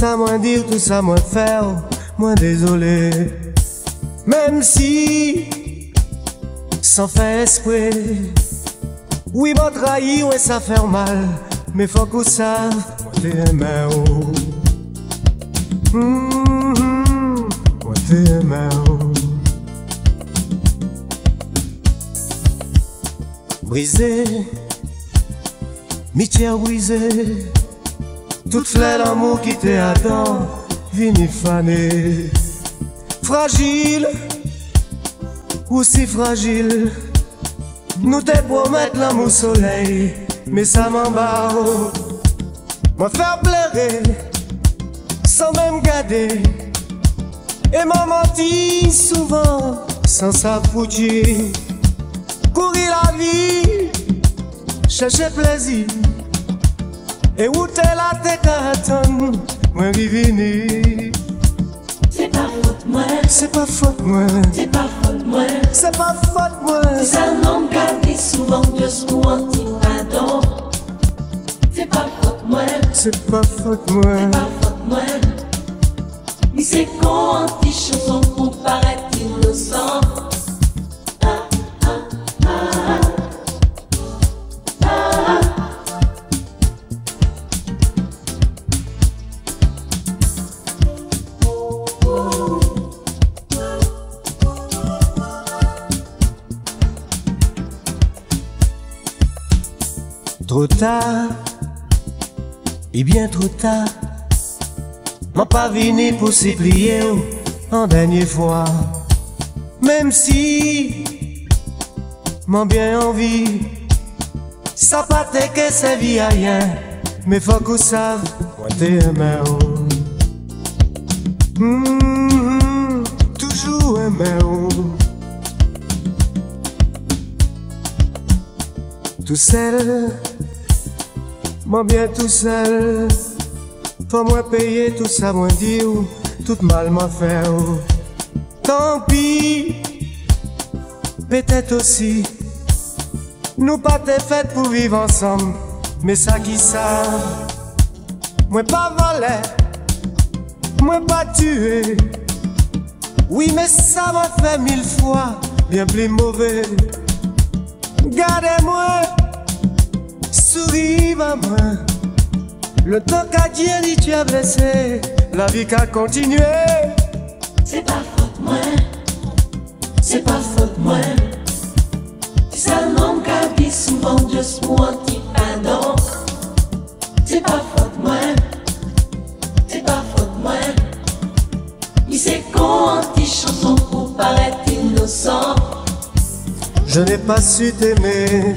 ça moins dire, tout ça moins faire, moins désolé. Même si, sans faire esprit, oui, m'a trahi, ouais, ça fait mal, mais faut qu'on sache, moi t'es oh. Moi t'es oh. Brisé, mi-tiers brisé. Tout flè l'amour qui te attend, vini fané. Fragile, aussi fragile. Nous te promettons l'amour soleil, mais ça m'embarque. Moi faire pleurer, sans même garder. Et m'a menti souvent, sans s'affoutir. Courir la vie chercher plaisir. Et où t'es là, t'es carton, moi vivini. C'est pas faute moi, C'est pas faute moi, c'est pas faute moi. c'est pas faute moi. C'est un nom qui dit souvent que ce mot dit pardon. C'est pas faute moi, C'est pas faute moi. pas faute moi. Mais c'est con Trop tard, et bien trop tard, m'en pas venu pour s'y plier en dernière fois. Même si m'en bien envie, ça pas que c'est vie à rien, mais faut qu'on sache, moi t'es oh. Mhm, toujours aimé. Tout seul, moi bien tout seul. Faut moi payer tout ça, moi dire, tout mal m'a fait. oh. Tant pis, peut-être aussi. Nous pas t'es fait pour vivre ensemble, mais ça qui ça. Moi pas volé, moi pas tué. Oui, mais ça m'a fait mille fois bien plus mauvais. Gardez-moi, souriez à moi. Le temps qu'a dit tu as blessé, la vie qu'a continué. C'est pas faute moi, c'est pas faute moi. C'est un nom qui dit souvent ce mot dit pardon. C'est pas faute moi, c'est pas faute moi. Mais c'est con anti chanson pour paraître innocent. Je n'ai pas su t'aimer,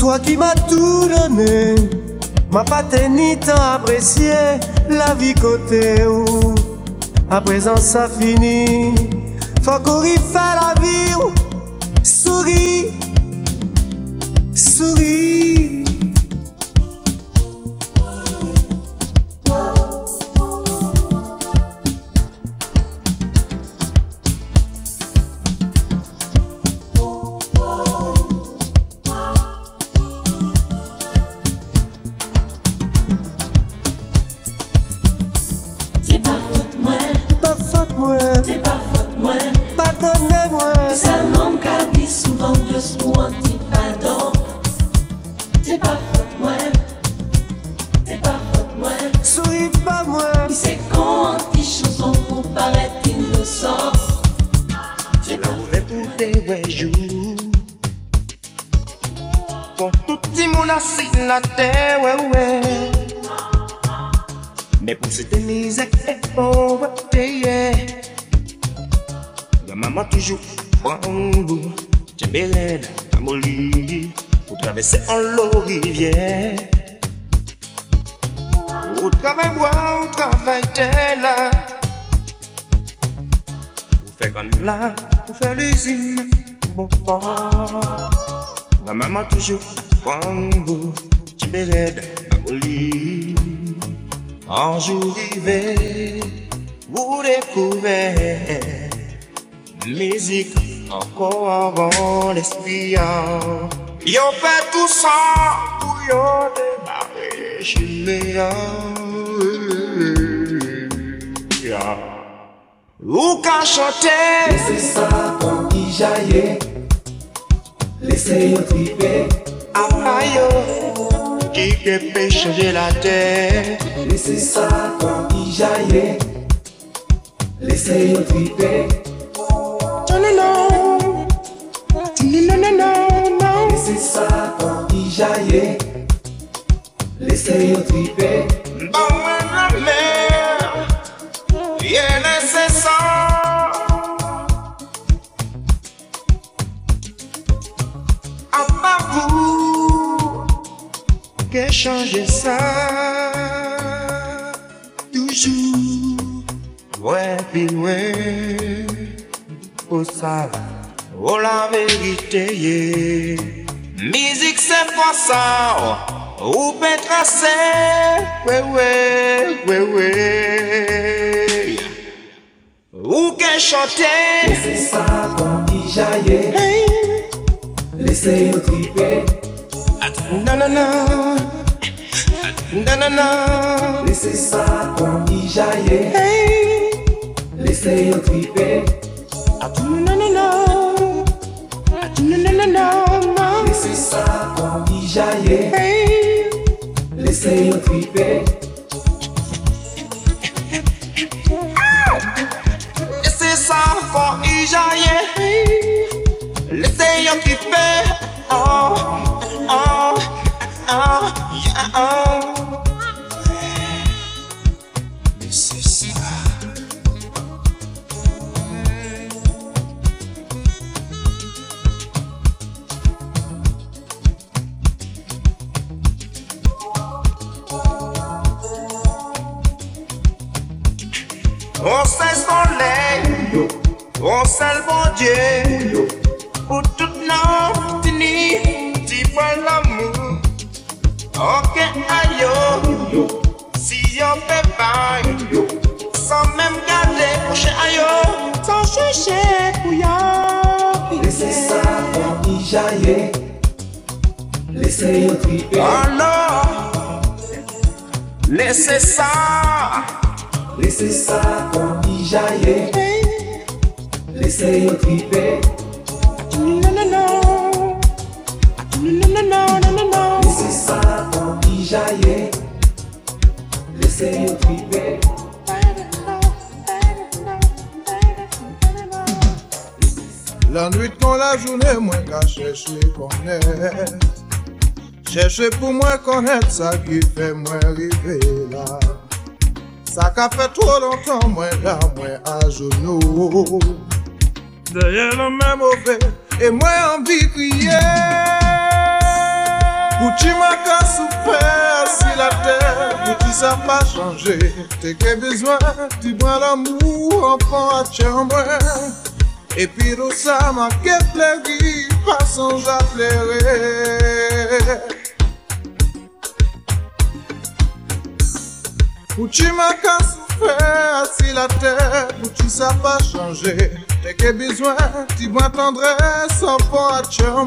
toi qui m'as tout donné. M'a pas ni temps apprécié la vie côté où. À présent ça finit, faut y fait la vie. ou. Souris, souris. Là, pour faire l'usine, bon fort. Ma maman toujours m'aides à molly. Un jour arrivé, vous découvrez musique encore avant l'espion. Yo fait tout ça pour yo démarrer chez les Ou qu'à chanter, Laissez ça comme qui jaillit. Laissez yo triper. à yo, qui peut changer la terre. Laissez ça comme qui jaillit. Laissez yo triper. Non, non, non, non, non. Laissez ça comme qui jaillit. Laissez yo triper. Que changer ça. Toujours, ouais, puis ouais, pour ça, oh la vérité, yeah. Musique c'est pas ça, ou peut tracer, ouais ouais, ouais ouais. Ou que chanter. Laissez ça comme y jaillit. Laissez-yo triper. Non non non. Non non non. Laissez ça comme y jaillit. Laissez-yo triper. Non non non. Non non non. Laissez ça comme y jaillit. Laissez-yo triper. Laissez ça quand il jaillit. Laissez-yo kiffer. Oh, oh, On sait on Dieu. Pour toute notre fini, tu vois l'amour. Ok, aïe, si on fait pas, sans même garder, coucher aïe, sans chercher pour y Laissez ça comme y jaillit. Laissez-yo triper. Alors, laissez ça. Laissez ça comme y jaillit. Laissez-yo triper. Non, non, non. La nuit quand la journée, moi qu'à chercher connaître. Chercher pour moi connaître ça qui fait moi arriver là. Ça qu'a fait trop longtemps, moi là, moi à genoux. Derrière le même mauvais, et moi envie crier. Pour tu m'as souffrir si la terre, pour qui ça pas changé. T'es que besoin, tu bois l'amour, enfant à tiens moi. Et puis tout ça m'a que plaisir, façon j'appellerai. Où tu m'as souffrir si la terre, où tu ça pas changé. T'es que besoin, tu bois tendresse, enfant à tiens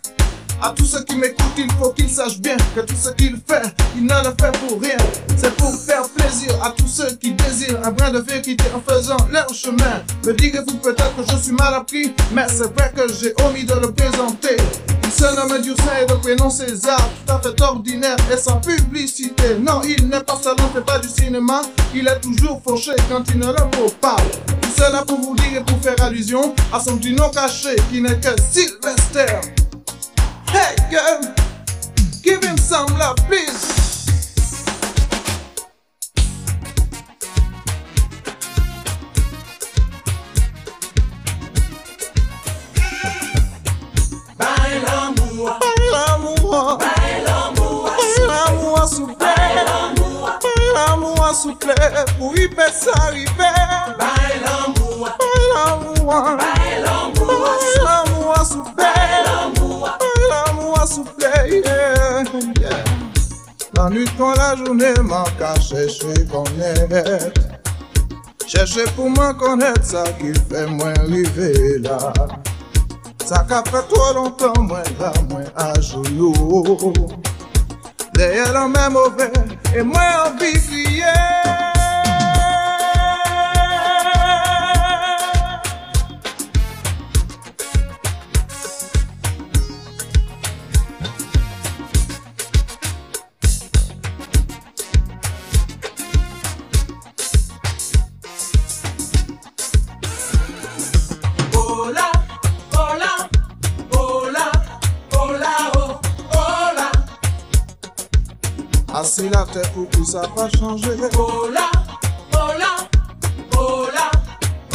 À tous ceux qui m'écoutent, il faut qu'ils sachent bien que tout ce qu'il fait, il ne le fait pour rien. C'est pour faire plaisir à tous ceux qui désirent un brin de vérité en faisant leur chemin. Me direz-vous peut-être que je suis mal appris, mais c'est vrai que j'ai omis de le présenter. Il se nomme Dursin et de prénom César, tout à fait ordinaire et sans publicité. Non, il n'est pas salon, fait pas du cinéma, il est toujours fauché quand il ne le faut pas. Tout cela pour vous dire et pour faire allusion à son petit nom caché qui n'est que Sylvester. Hey girl, give him some love, please. souple pou i pe s'arive Bay l'amou Bay l'amou Bay l'amou souple souple, yeah, yeah. La nuit quand la journée manque à chercher connaître. Chercher pour me connaître ça qui fait moi arriver là. Ça qu'a fait trop longtemps, moi là, moi à genoux. Derrière le même mauvais, et moi envie c'est la tête, où tout ça va changer. Oh là, oh là, oh là,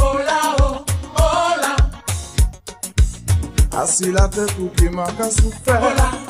oh là, oh, oh là. Ah, la tête, où qui m'a à souffrir. Oh.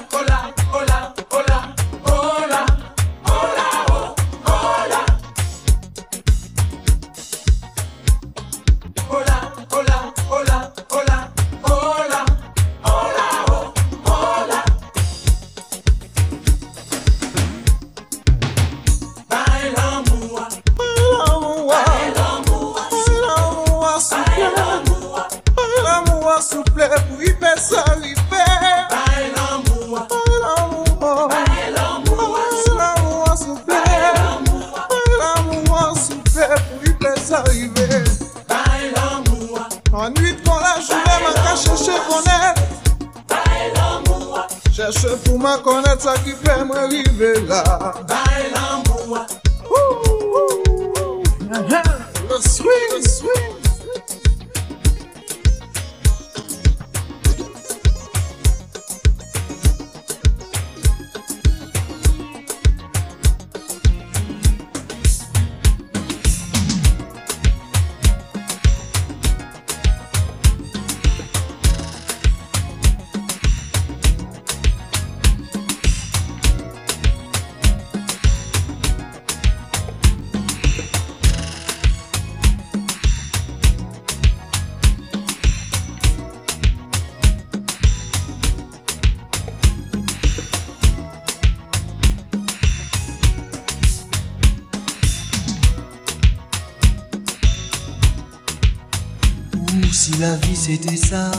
c'était ça.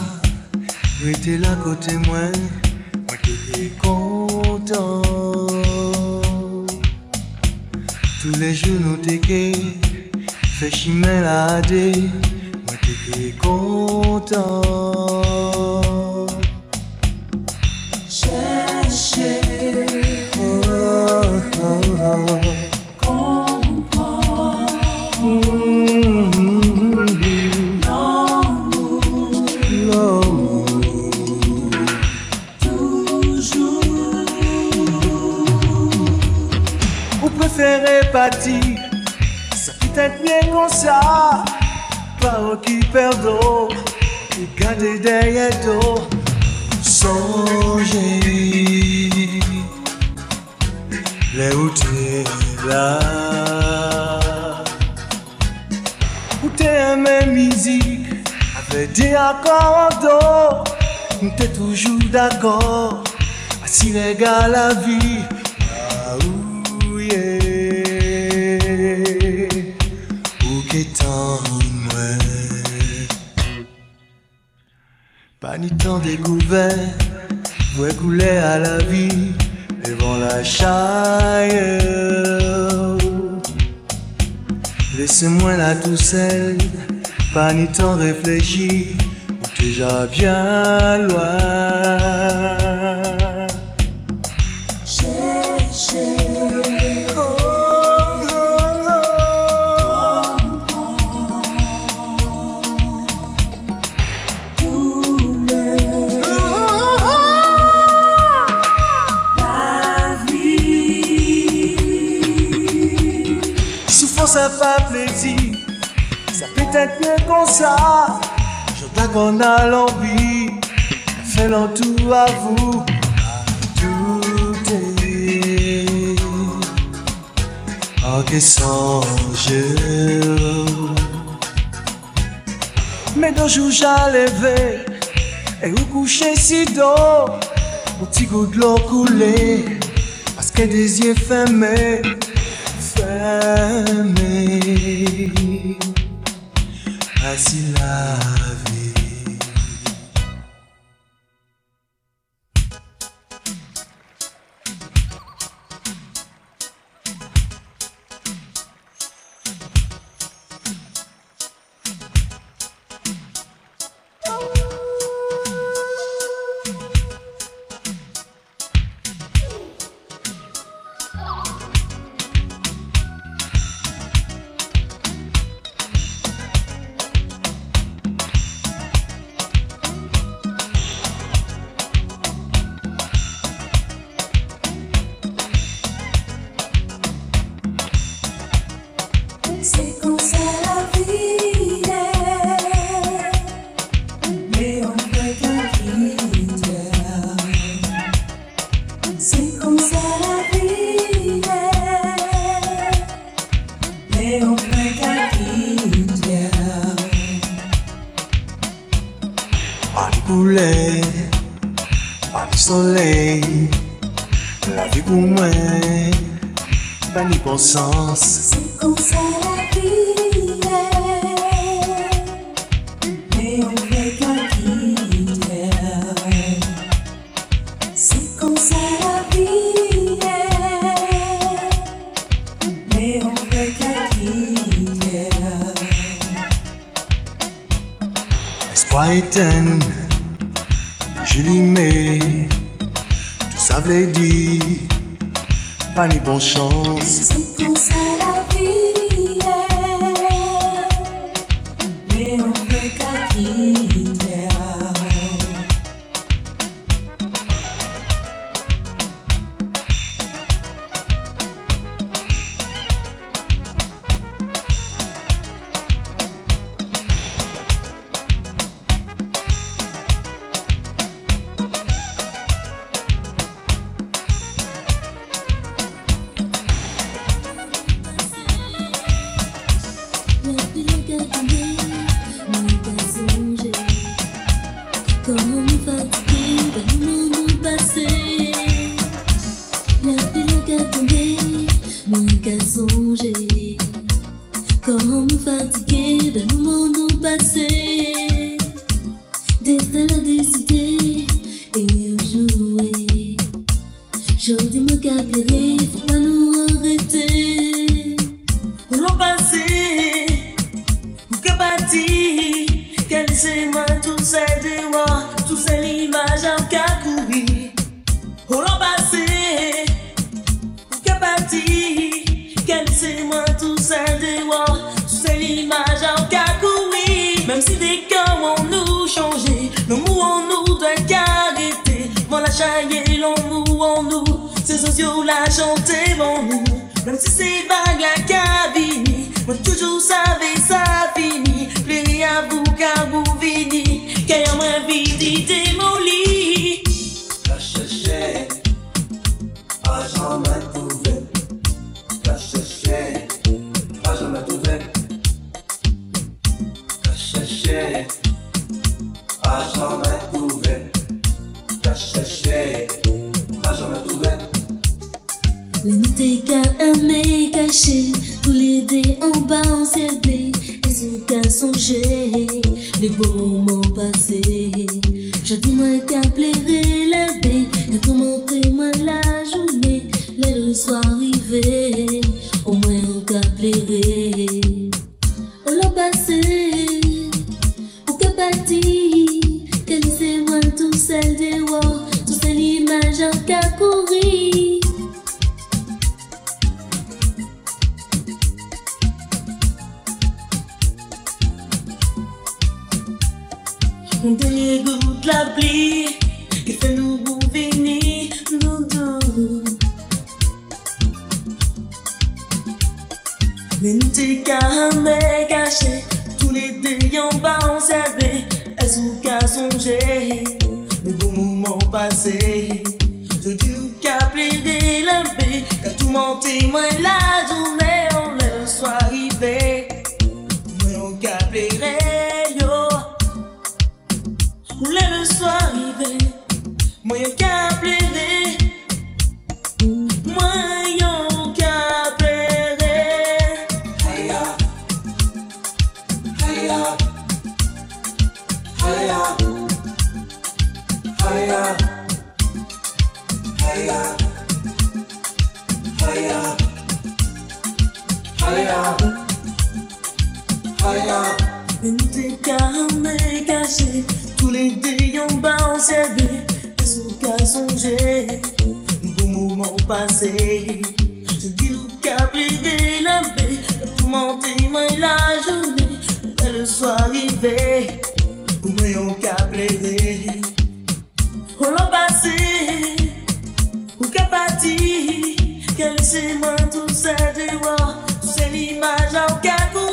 ça fait plaisir. Ça peut être bien comme ça. Je qu'on a l'envie. Fais tout à vous. Tout est en question Mais deux jours j'allais et vous couchez si tôt. Mon petit goût de l'eau coulé. Parce que des yeux fermés. i Assis là. fatigué no moment non passé. jaillit l'amour en nous, ces sociaux la chantaient en nous, même si c'est vague la cabine, moi toujours savais ça. Manto sede, ó, sem imagem ao que acontecer.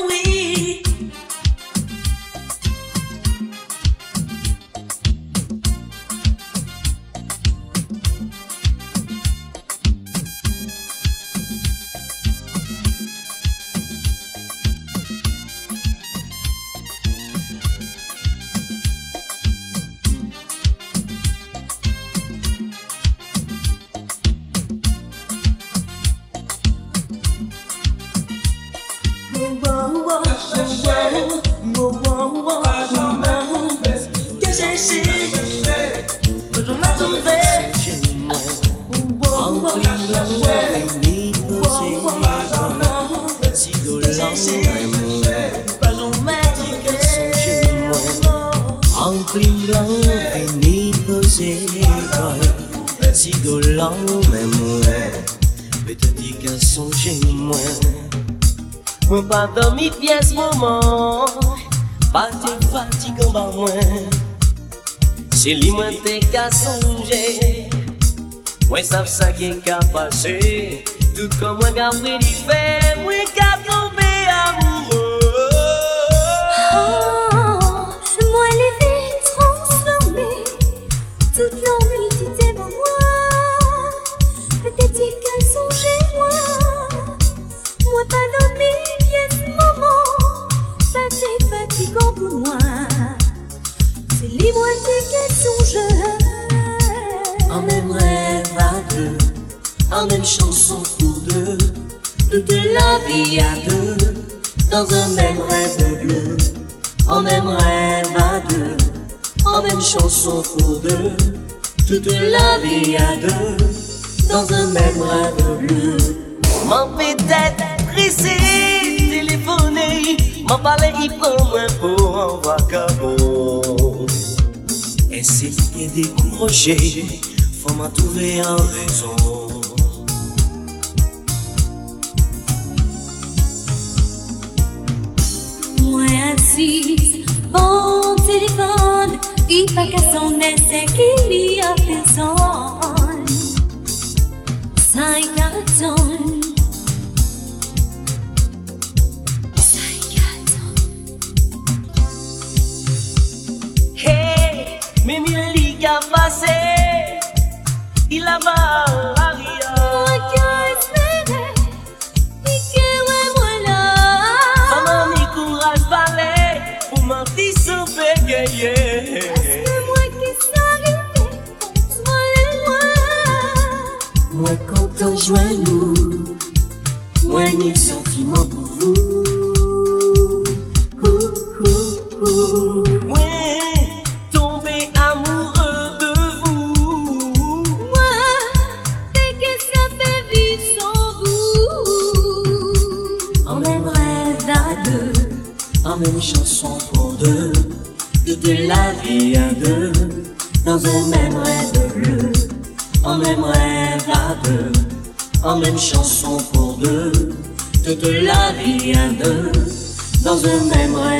Savsa gen ka pase Tout kon mwen gavre di fè approcher, faut m'attrouver un raison. une chanson pour deux, toute la vie à deux, dans un même rêve bleu, en même rêve à deux, en même chanson pour deux, toute la vie à deux, dans un même rêve.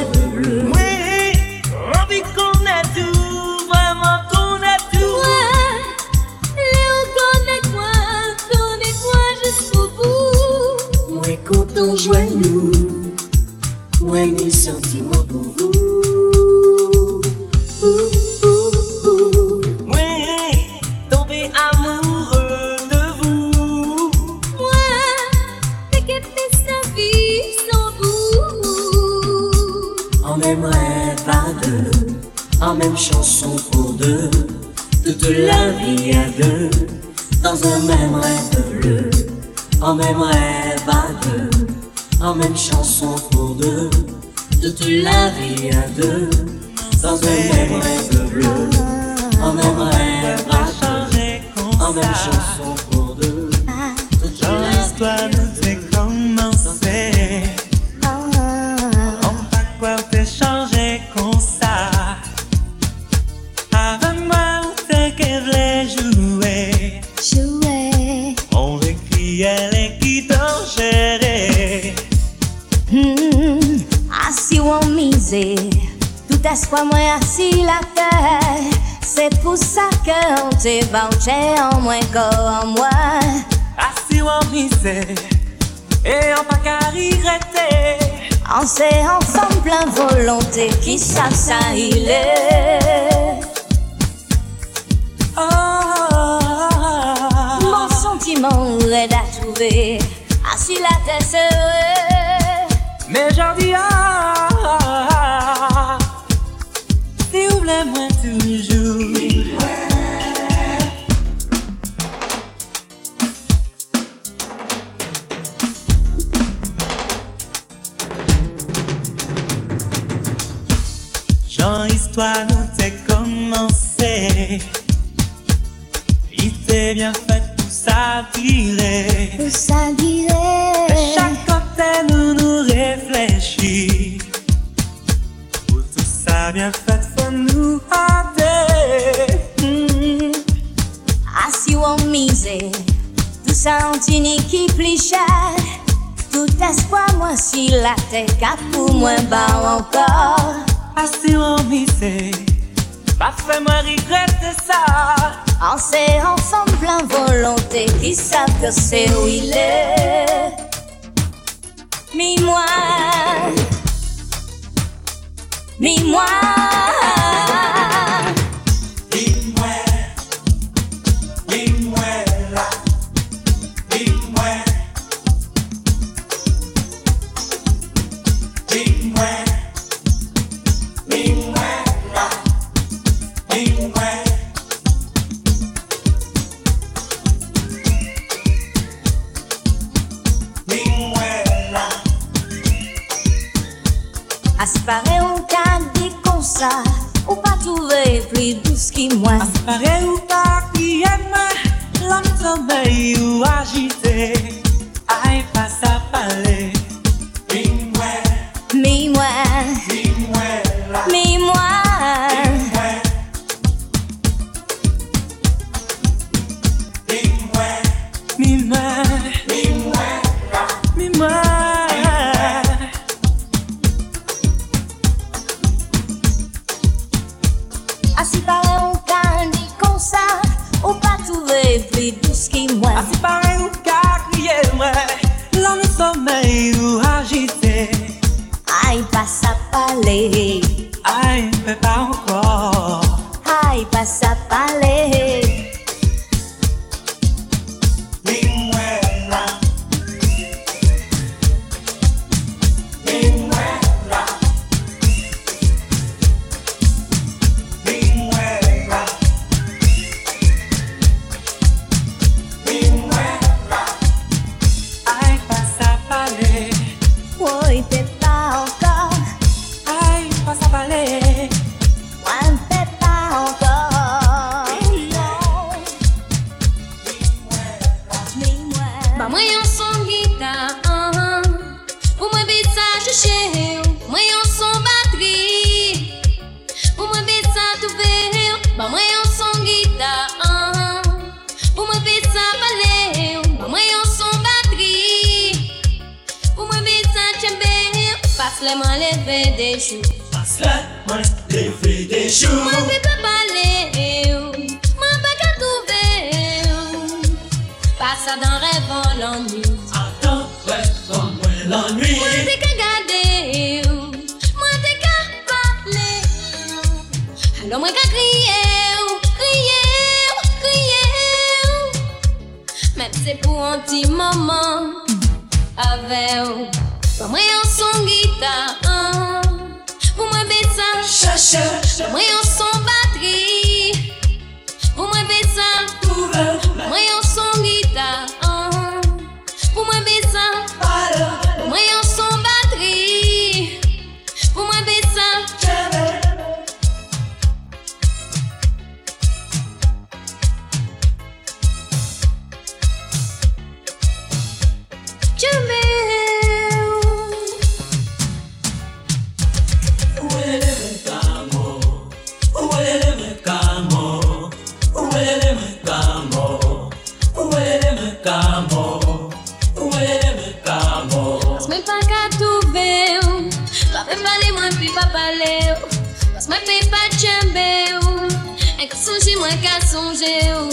Ni mwen ka sonje ou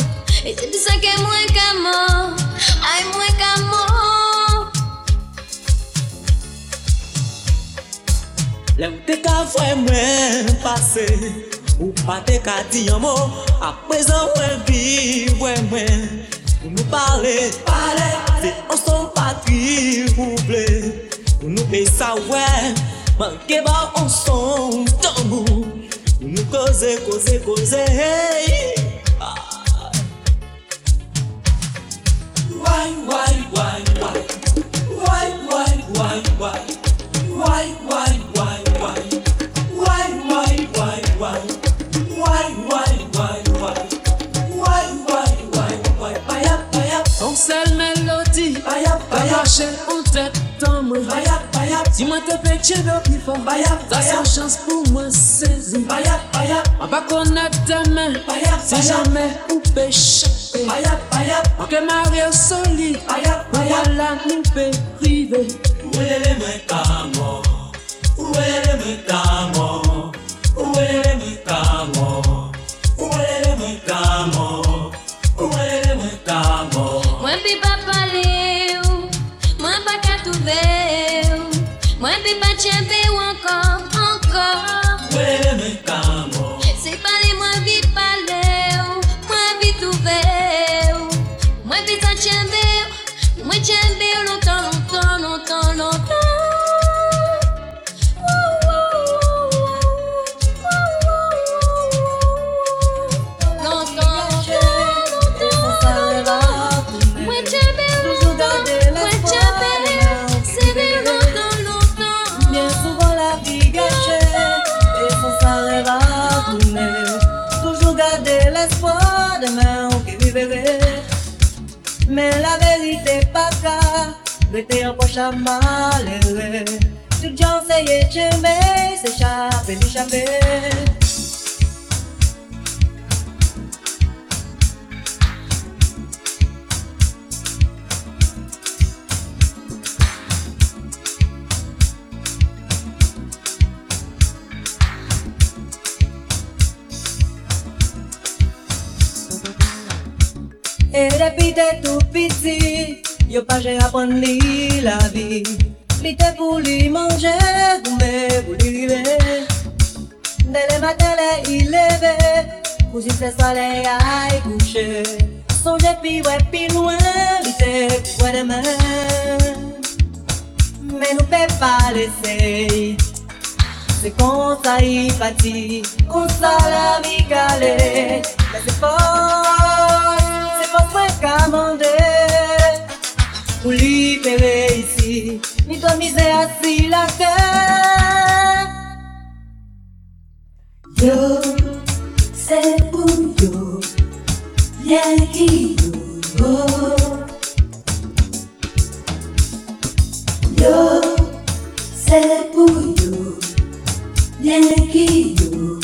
E se di ke mwen ka man Ay mwen ka man Le ou te ka vwe mwen pase Ou pa te ka di yon mo A prezan mwen vivwe mwen Ou nou pale Se anson patri ou ble nou pe sa wè Manke ba tambou Causer, causer, causer. Hey. Why, why, why, why? Why, why, why, why? Why, why, why, why? Why, why, why, mélodie. En tête, bayap Si moi te fais tchèbe plus fort Bayap, bayap Ça chance pour moi saisir Bayap, bayap On va connaître ta main Bayap, Si jamais ou péché Bayap, bayap On que marie solide Bayap, bayap Voilà nous peut priver. Où est les mains camo Où est les mains camo Où est les mains camo Où en poche à malheureux Tout d'échapper Et depuis t'es tout petit, yo pas j'ai apprendre li la vie. Li te pour lui manger, mais pour lui vivre. Dès le matin, il levé, pour si le soleil aille coucher. Songe puis ouais, puis loin, li te ouais demain. Mais nous peut pas laisser. C'est comme ça il partit, comme ça la vie calée. Mais c'est fort, c'est fort moi qu'à mander. Pour libérer ici, ni toi misère assis la terre. Yo, c'est pour yo, Yankee yo. Yo, c'est pour yo, Yankee yo.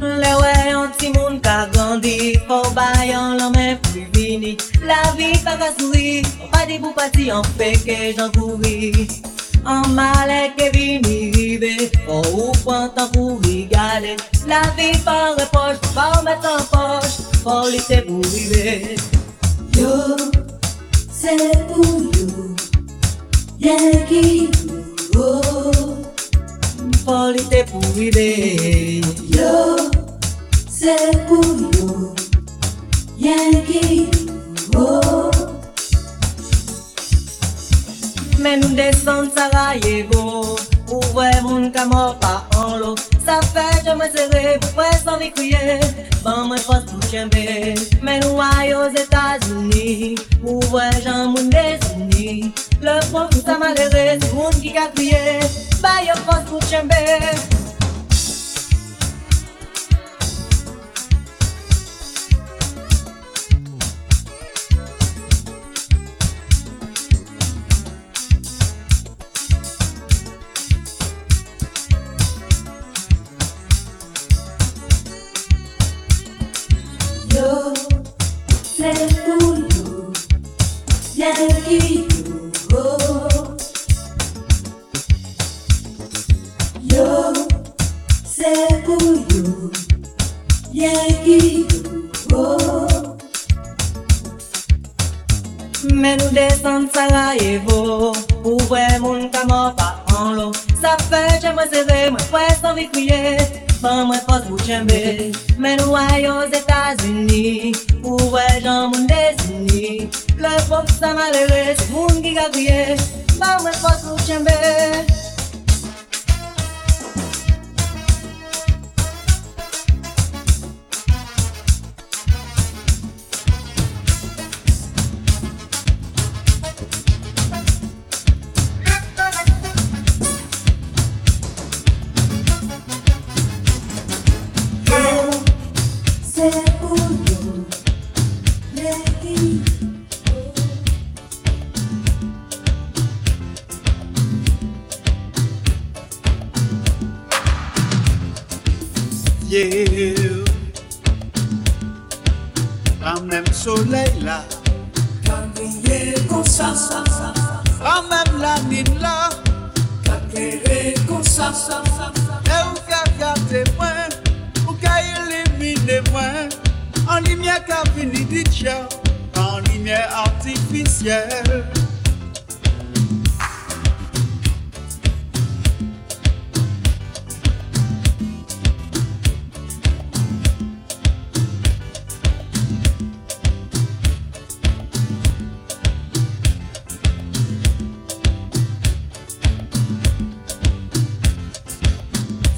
Le ouais, un petit monde qui a grandi, faut bailler l'homme est plus fini. La vie pas qu'à sourire, on pas dit pour partir en fait que j'en couris. En mal que vini rive, faut ou temps pour regarder. La vie pas reproche, pas remettre en poche, faut laisser pour vivre. Yo, c'est pour yo, Yankee yo. Faut laisser pour vivre. Yo, seguro y aquí oh. Men nou desan Sarajevo Ou vwe moun ka mor pa an lo Sa fe jom mwen sere pou pwe san vi kriye Ban mwen fos pou chembe Men nou ay os Etats-Unis Ou vwe jan moun desini Le fon pou sa malere Se moun ki ka kriye Bayo fos pou chembe ki oh. Men nou desan Sarajevo Pou vwe moun kama pa an lo Sa fe jen mwen seve mwen fwe san vi kriye Ban mwen fos mou jembe Men nou ayo Etasuni Pou vwe jan moun desini Le pop sa malere se moun ki ka kriye Ban mwen fos mou jembe ciel. Pas même soleil là. Quand briller comme ça. Pas même la nuit là. Quand éclairer comme ça. Et où qu'a gardé moi, ou qu'a éliminé moi. En lumière qu'a fini dit ciao, en lumière artificielle.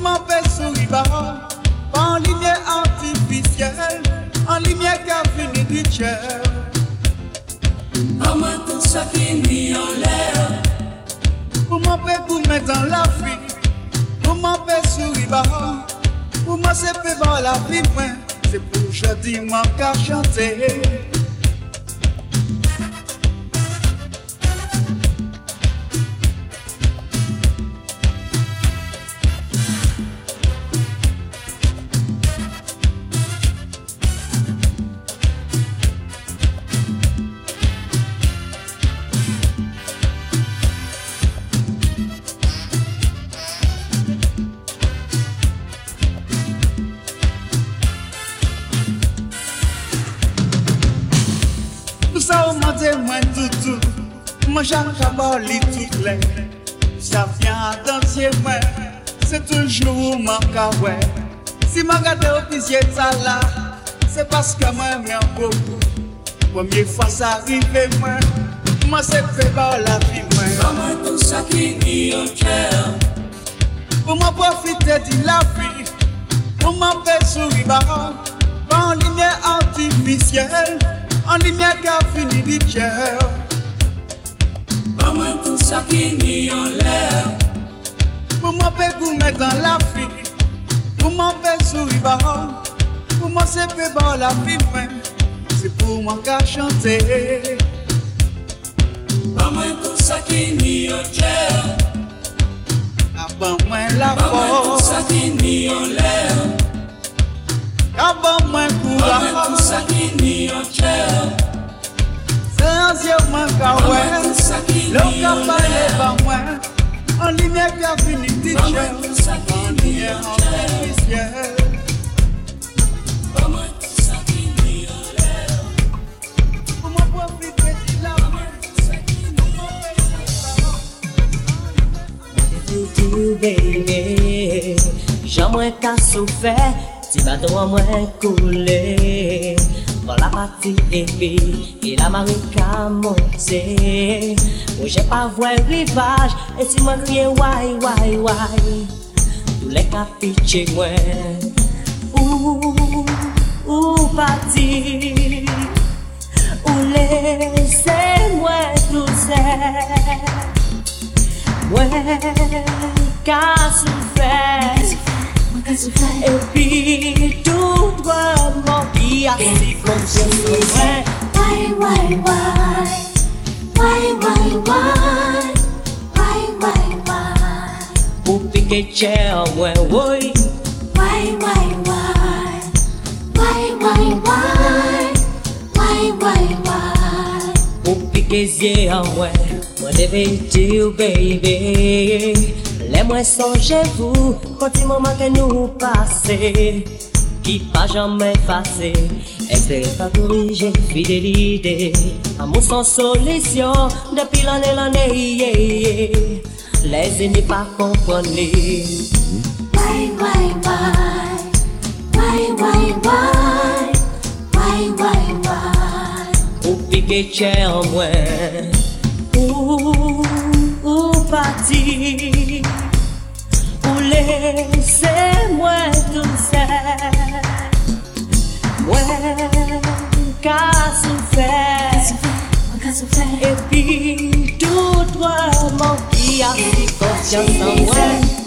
Pour m'en faire sourire, bah. En lumière artificielle. En lumière qu'a venu dit ciao. Maman tout ça qui ni en l'air. Pour m'en faire pour mettre dans la vie. Pour m'en faire sourire, bah. Pour se faire dans la vie, moi. C'est pour jeudi, moi, qu'à chanter. J'accabole toutes les Ça vient danser moi C'est toujours mon ouais Si ma gade au pisier ça là C'est parce que moi m'aime beaucoup Première fois ça arrive moi Moi c'est fait par la vie moi. Maman tout ça qui ni en cœur. Pour m'en profiter de la vie. Pour m'en faire sourire bah, En lumière artificielle. En lumière qui a fini de ciel Qui ni en l'air. Pour m'en faire gourmet dans la vie Pour m'en faire sourire bah, Pour m'en se faire par la vie moi. C'est pour moi qu'à chanter Maman tout ça qui ni en cœur. Avant moi la Maman tout force ça qui ni en l'air. Avant moi Maman tout courage ça qui ni en cœur. C'est anciennement qu'à Maman ouais tout ça qui L'eau ni qu'a en parlé l'air. par moi En lumière qui a fini de Maman ciel tout ça En qui ni lumière en cœur. artificielle Maman tout ça qui ni en l'air. Pour m'en profiter de la Maman tout ça qui ni en Tout baby Jan mwen ka souffert Ti bateau an mwen koule pati leve E la mari ka monte Ou bon, jè pa vwe rivaj E si mwen kriye way, way, way Tou lè ka piche mwen Ou, ou pati Ou lese mwen tout se Mwen ka soufe E pi tout vraiment ki a si konsen mwen Why, why, why? Why, why, why? Why, why, why? Ou pike chè an mwen woy Why, why, why? Why, why, why? Why, why, why? Ou pike zye an mwen Mwen deve diyo baby Fè mwen sonje vou Konti mouman ke nou pase Ki pa jaman fase Espere pa korije fidelide Amou san solisyon Depi l'ane l'ane ye ye Le zini pa kompone Wai wai wai Wai wai wai Wai wai wai Ou pike che an mwen Ou, ou pati. couler, c'est moi tout ça. Moi, qu'a souffert. Et puis, tout toi, qui a pris confiance en moi.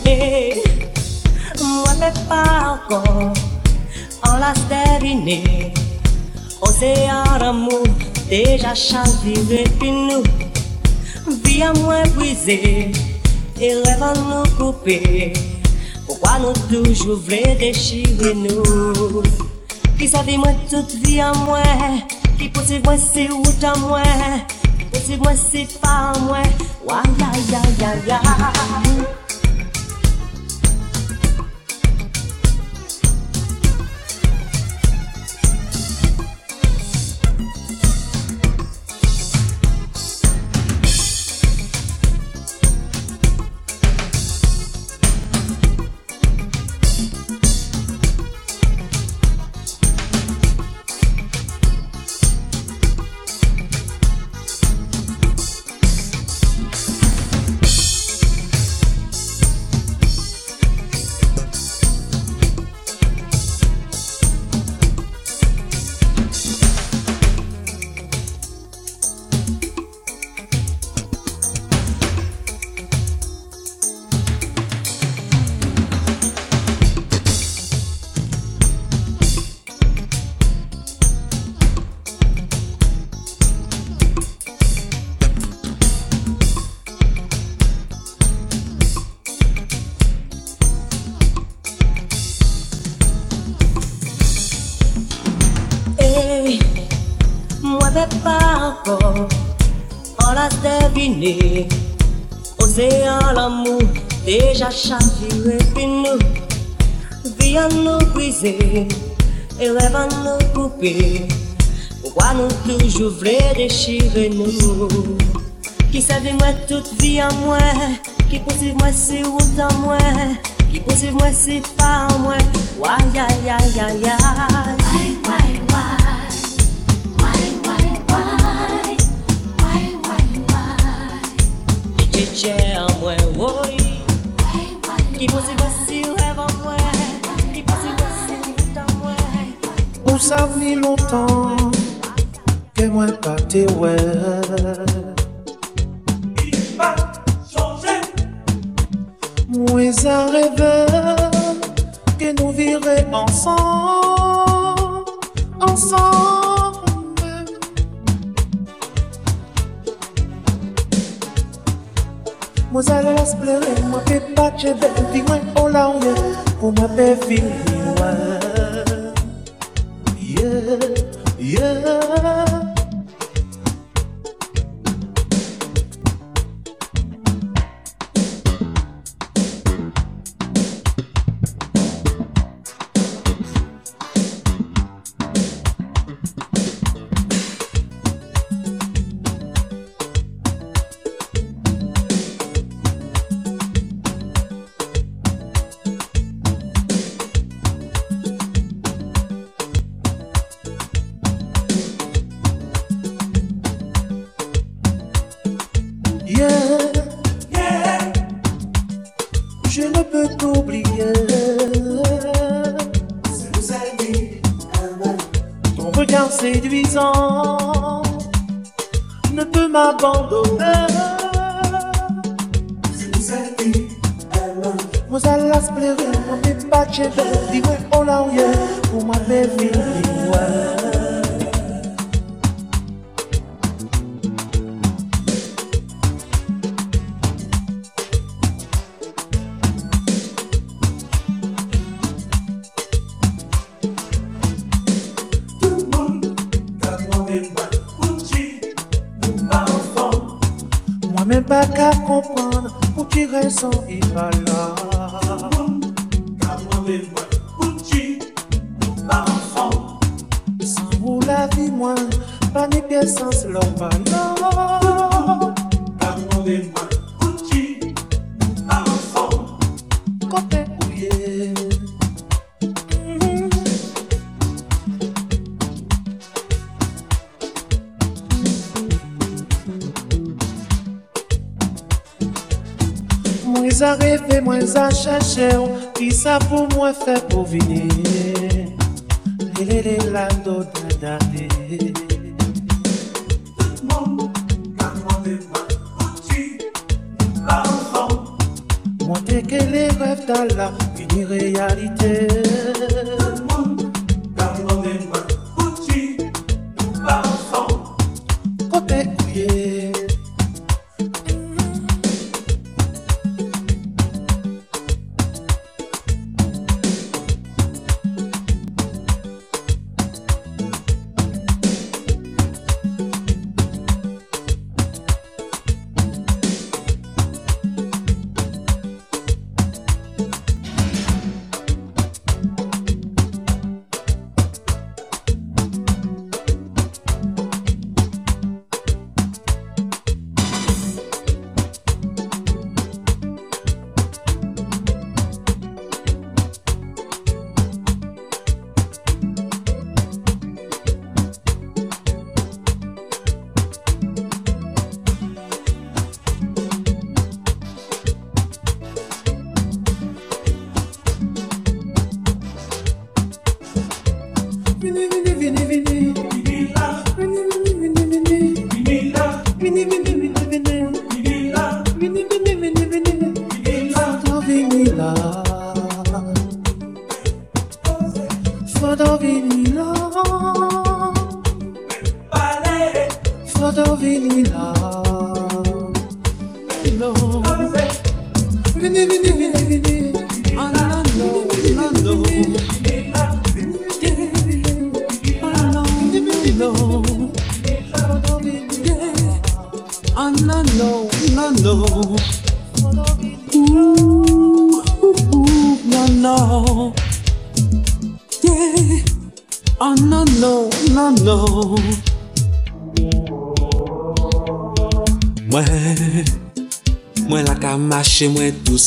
Et moi, mais pas encore. En la stérinée, océan d'amour, déjà chaviré, puis nous, vie à moi brisée. elevan nou koupe. Poukwa nou toujou vle dechire nou Ki savi mwen tout vi an mwen Ki pose mwen se out an mwen Ki pose mwen se pa an mwen Ouayayayayay beze E revan nou koupe. Ouwa nou toujou vre dechire nou Ki save mwen tout vi an mwen Ki posiv mwen se wout an mwen Ki posiv mwen se pa an mwen Ouwa ya ya ya ya Ay, ay, ay Ça vit longtemps que moi pas te ouais. La vie, moi, pas ni pièce sans leur valeur. Côté couillé. Moins à rêver, moins à chercher, qui ça pour moi fait pour venir. Lélé, la do, da, da, dé. Montrer que les rêves d'Allah une réalité.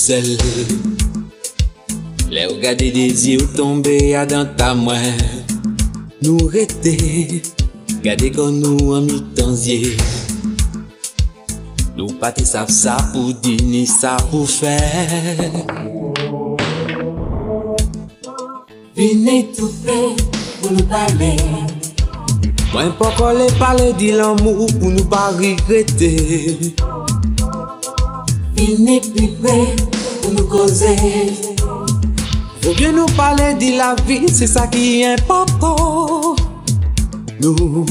sel. Le ou gade dezi ou tombe adan ta mwen. Nou rete Gade kon nou an mi tanzye Nou pati sav sa pou di ni sa pou fe. Vini tou pre pou nou pale. Mwen pou kole pale di l'amou pou nou pa regrete. Vini pi pre pou nou koze. Vobyen nou pale di la vi, se sa ki important Nou,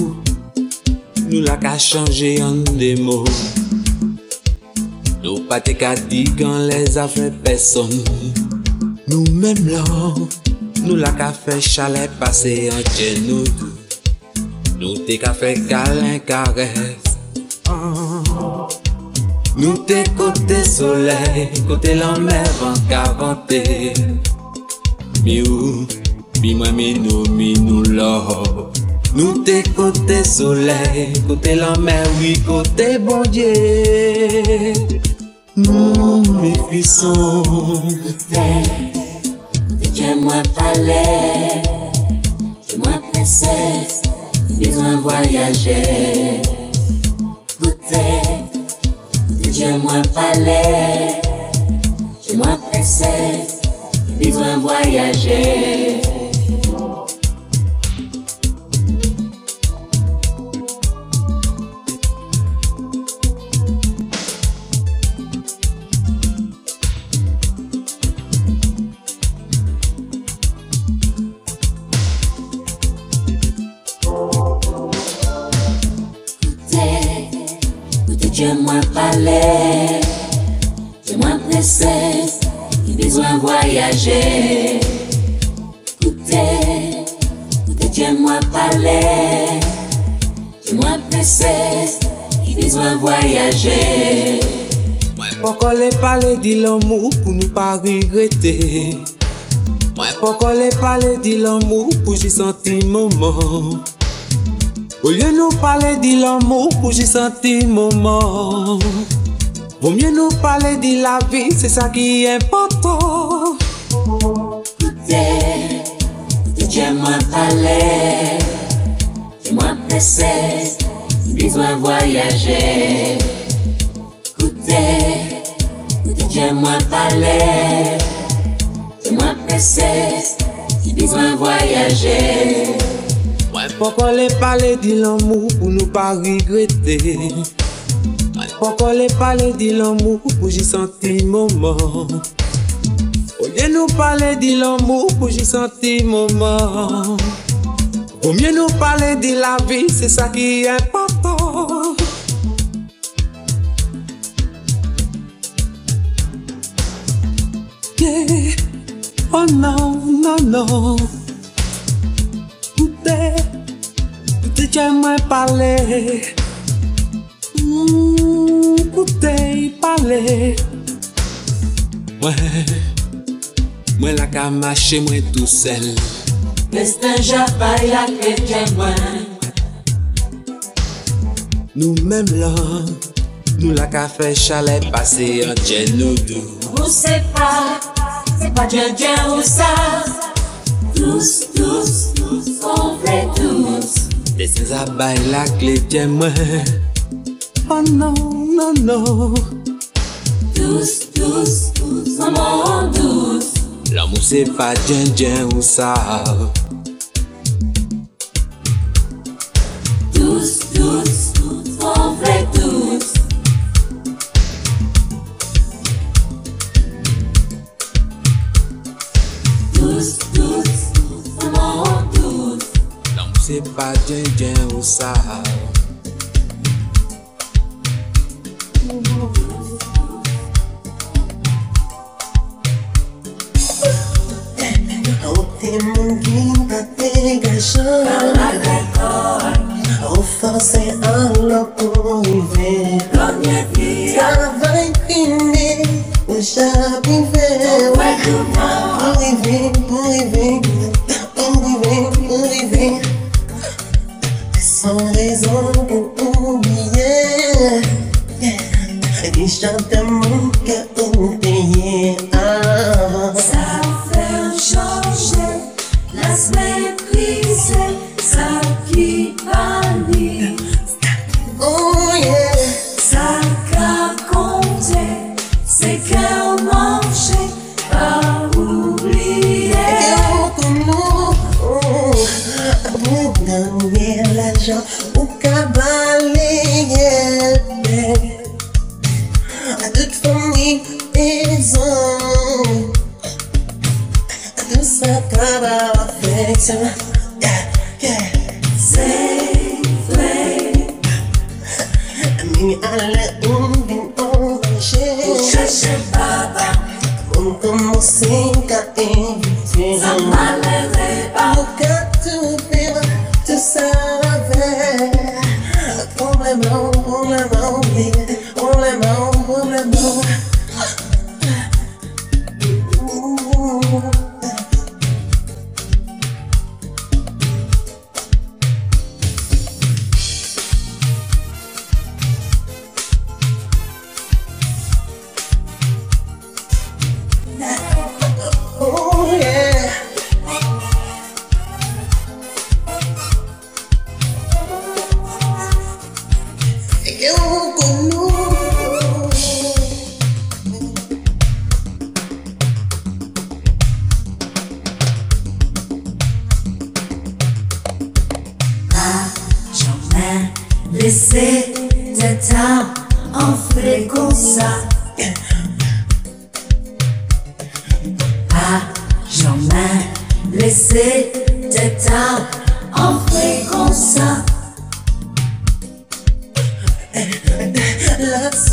nou la ka chanje an de mo. Nou pa te ka di kan le zafre peson Nou mem lan, nou la ka fe chale pase an chen nou Nou te ka fe kalen kares. An ah. Nous te côté soleil, côté la mer en quarantaine. Mi ou, mi mwen mi nou, mi nou lò Nou te kote soleil, kote la mer, oui, kote bon Dieu Nou mi fison Tiens-moi palais, tiens-moi princesse, besoin voyager. Goûter, tiens-moi palais, tiens-moi princesse, besoin voyager. Tiens-moi palais, tiens-moi princesse, besoin voyager. Écoutez, écoutez, tiens-moi palais, tiens-moi princesse, besoin voyager. Mwen pa kole pale di l'amou pou nou pa regrete Mwen pa kole pale di l'amou pou j'y senti moman Au lieu nous parler de l'amour pour j'y senti moment Vaut mieux nous parler de la vie, c'est ça qui est important Écoutez, tiens-moi palais, tiens-moi princesse, besoin voyager. Écoutez, tiens-moi palais, tiens-moi princesse, besoin voyager. Mwen pou kon le pale di l'amou pou nou pa rigrete Mwen pou kon le pale di l'amou pou ji santi mouman Oye nou pale di l'amou pou ji santi mouman Oye nou pale di la vi se sa ki important Yeah. Oh non, non, non. Tout est Jè mwen pale, mou koute yi pale Mwen, mwen la kamache mwen tou sel Destin japay ak e jè mwen Nou mèm lan, nou la ka fè chalè pase yon djè nou dou. Ou se pa, se pa djè djè ou sa, tous, tous, tous, on fè tous. Laissez à bail la clé tiens moi Oh non, non, non Tous, tous, tous, on mon tous L'amour c'est pas djen djen ou ça. Tous, tous, tous, on vle tous c'est pas djen djen ou ça Tem mungkin tapi gasol Au forcé un loco hiver Travail fini Où j'arrivais Pour arriver, pour arriver Pour arriver, pour chante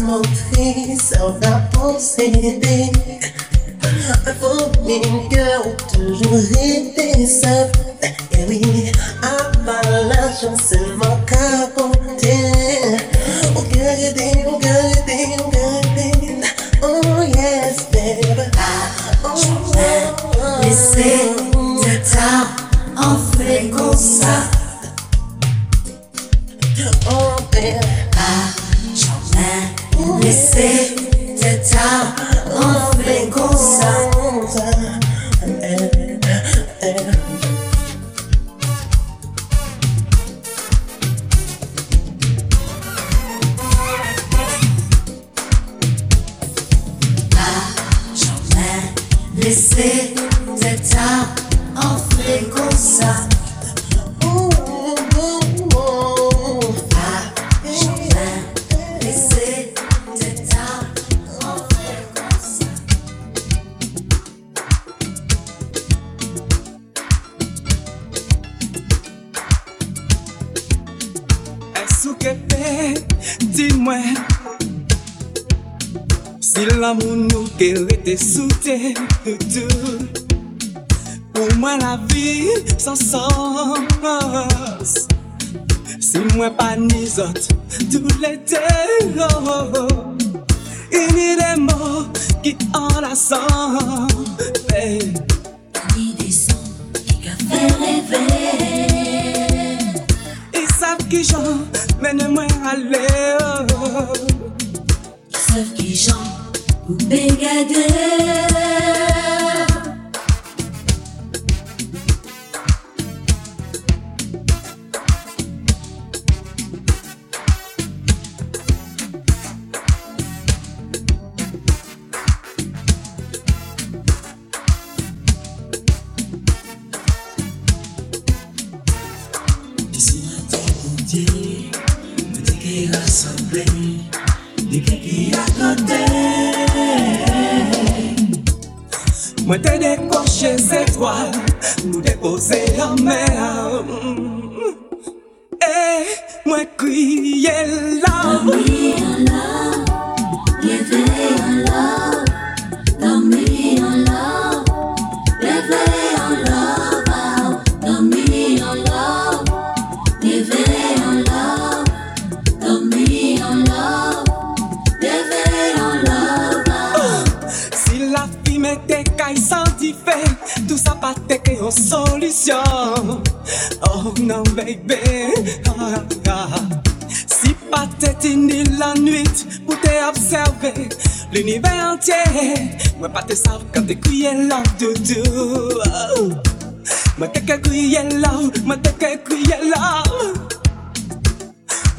Laisse-moi triste la posséder Faut bien que toujours été seul Et oui, avant l'argent seulement capoté Oh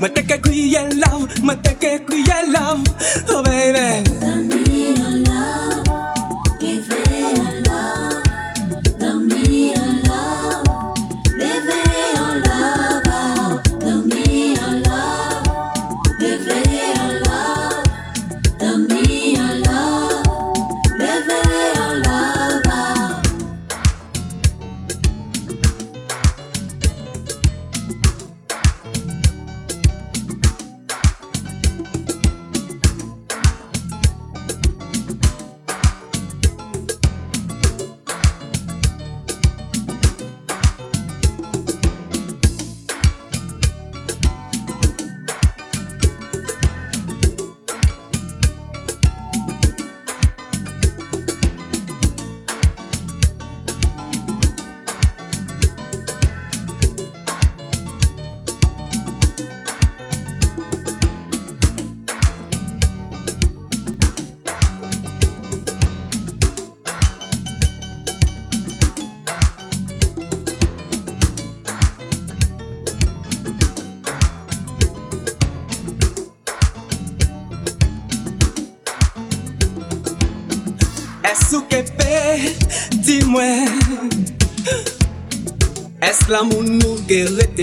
My take a queer love, my take a queer love, oh baby.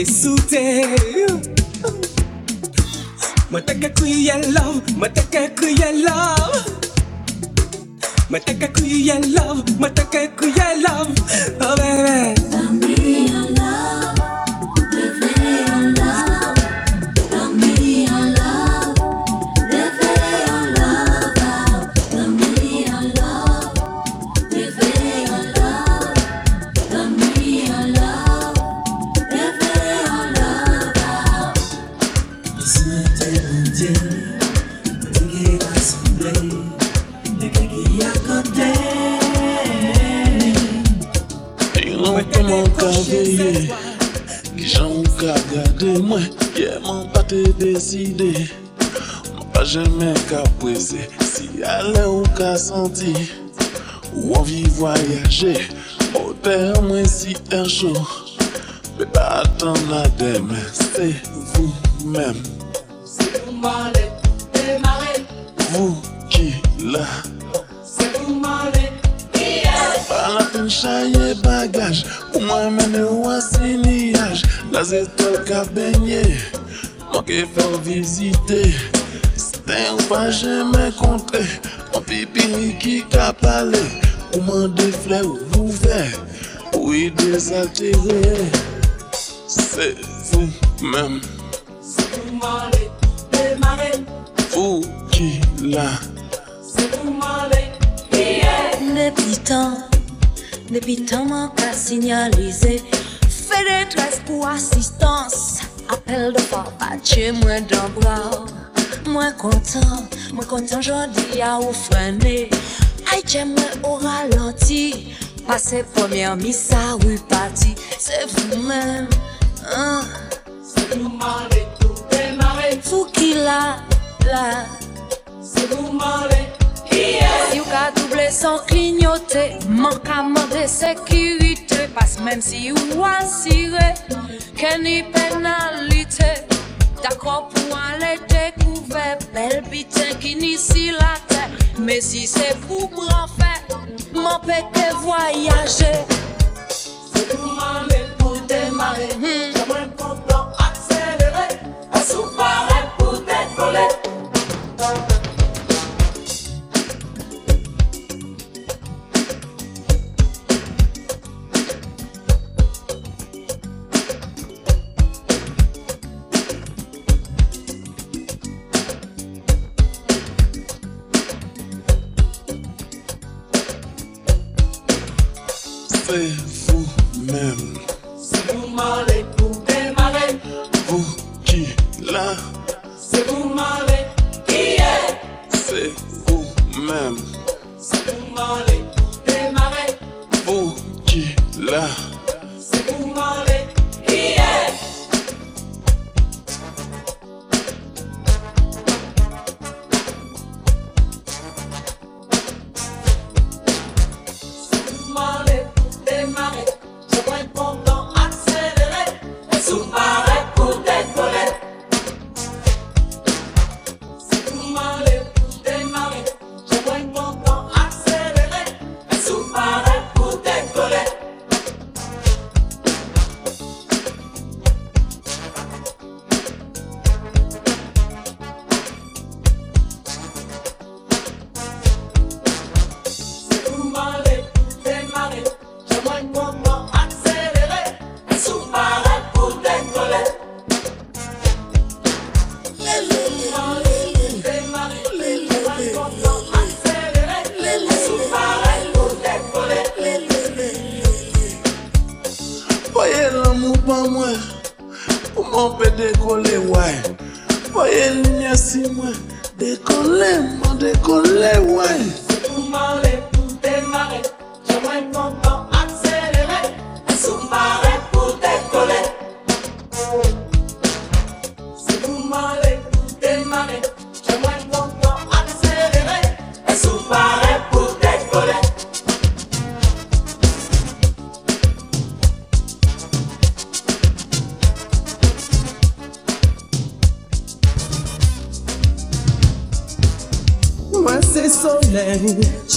te sute Mwataka kuielewa m'en qu'a signalisé Fait détresse pour assistance. Appel de papa, chez moi dans bras. Moins content, moins content j'en à ou freiner. Aïe, j'aime au ralenti. Passez première missa, oui parti C'est vous-même, hein. C'est pour m'aller, tout démarrer. Vous qui là, là C'est pour m'aller, Si ou ka double sans clignoter Manquement de sécurité. Parce même si ou assuré Que ni pénalité. D'accord pour aller découvrir. Belle bitin qui ni si la tête. Mais si c'est pour grand fait M'empêcher voyager. C'est pour m'aller, pour démarrer. J'aimerais content accélérer. Un sous-pareil pour décoller.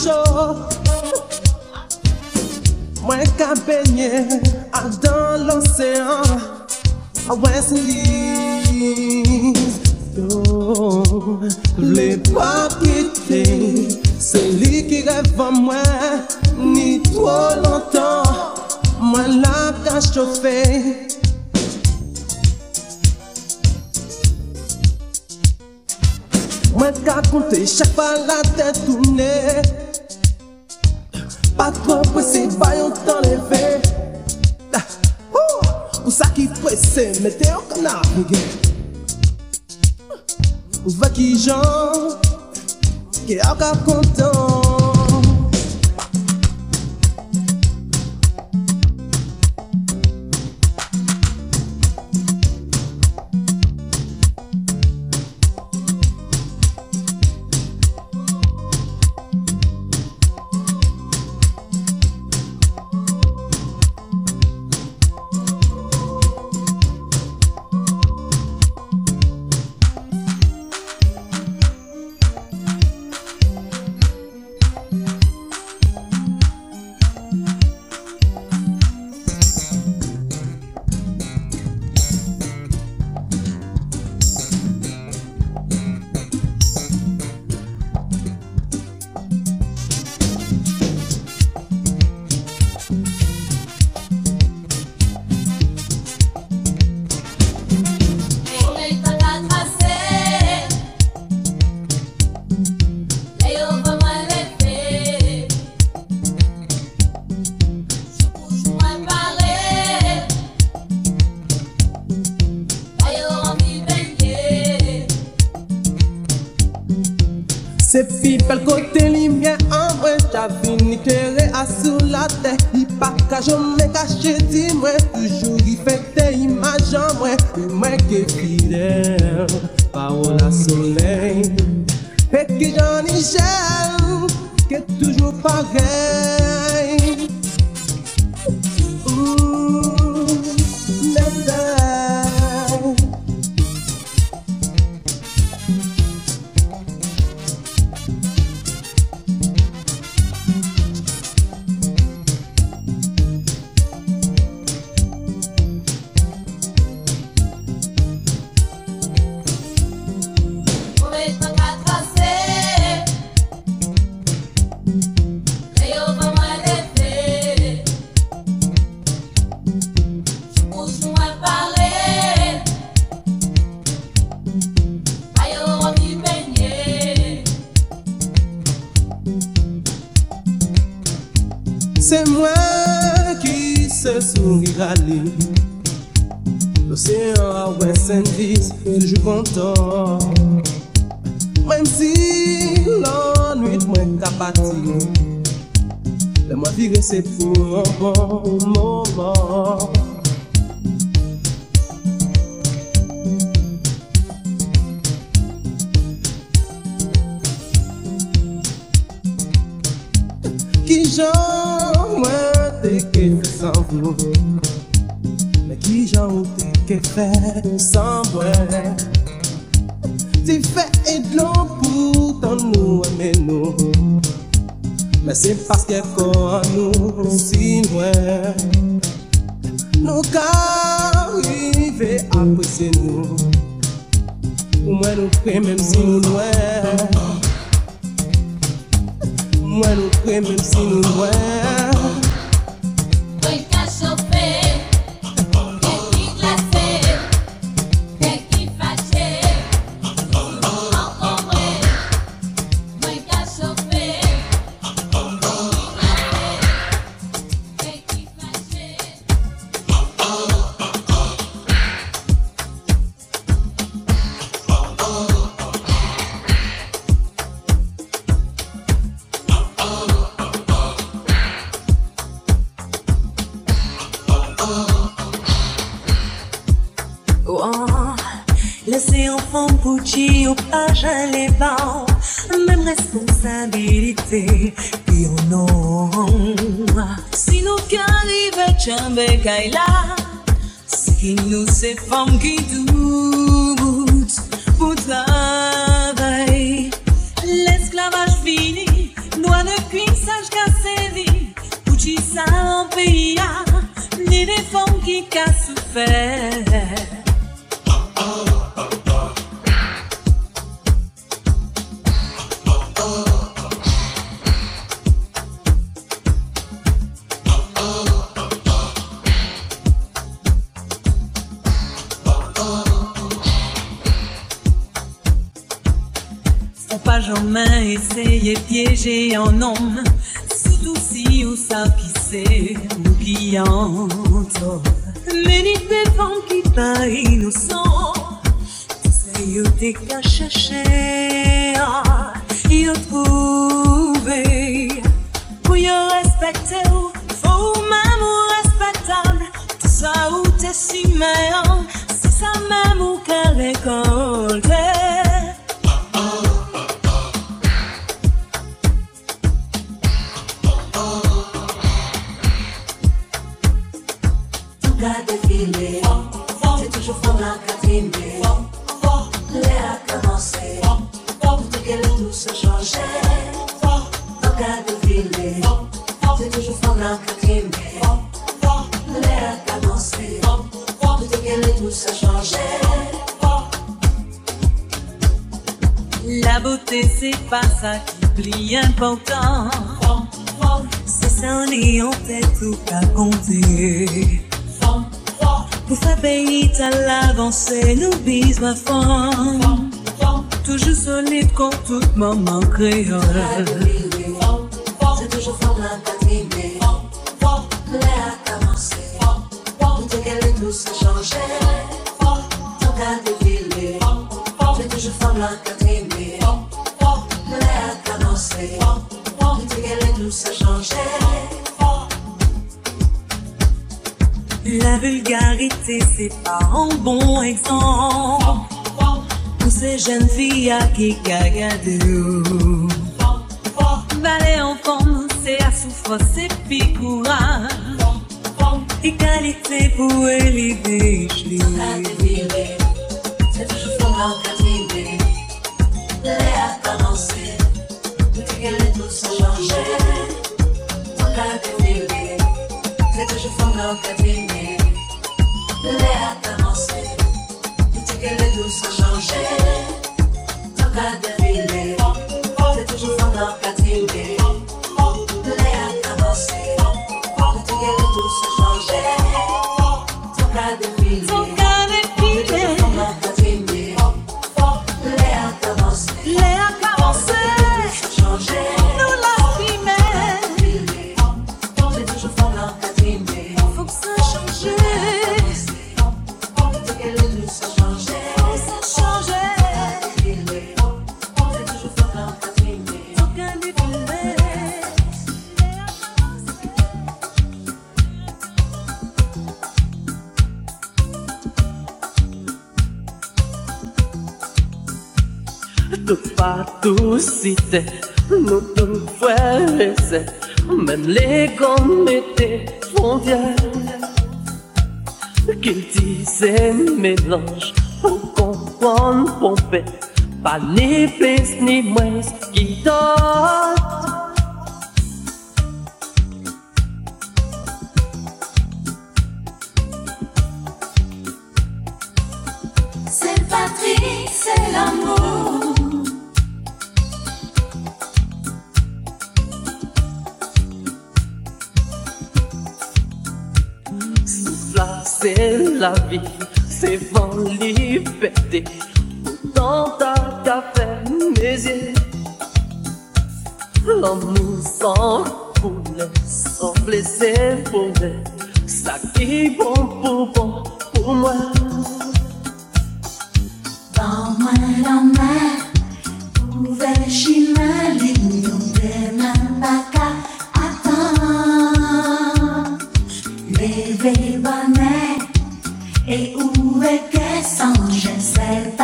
chou Mwen ka benye A dan l'osean. A wè se liz Do Vle pa pite Se li ki revan mwen Ni tro lontan. Mwen la ka chofe. Mwen ka konte chak pa la te toune. patro prese bayon tan leve ah, Ou sa ki prese mette yon kan navige Ou ve ki jan, ki ak ap kontan bâti. Le moi virer c'est pour un bon moment. Qui j'aime t'es que sans vous Mais qui j'aime t'es que faire sans vous Tu fais et de l'eau pour t'en nous aimer nous Mè se paske kon nou si mwen Nou ka rive apwese nou Ou mwen nou pre mèm si nou mwen Mwen nou pre mèm si nou mwen if I'm to La beauté, c'est pas ça qui plie important. C'est ça, on est en tête tout à compter. Pour faire payer à l'avancée, nous bise ma femme. Toujours solide contre tout moment créole. laissé par bon exemple Pour ces jeunes filles à qui cagadou Balai en forme, c'est à souffrance et puis courage. Et qualité pour élever C'est toujours pour l'encadrer L'air commencer Tout est tout sans changer Tant qu'à te c'est toujours pour l'encadrer violence. Au con, pom, pompe. Pas ni plus ni moins. bonnet et où est-ce que songe cette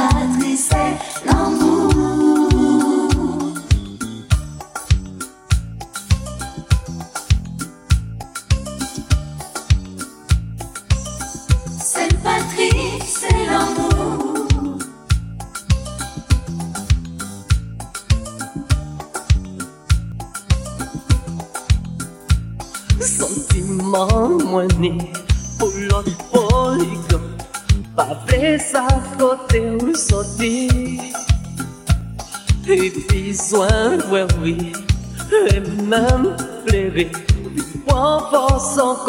baby. One for.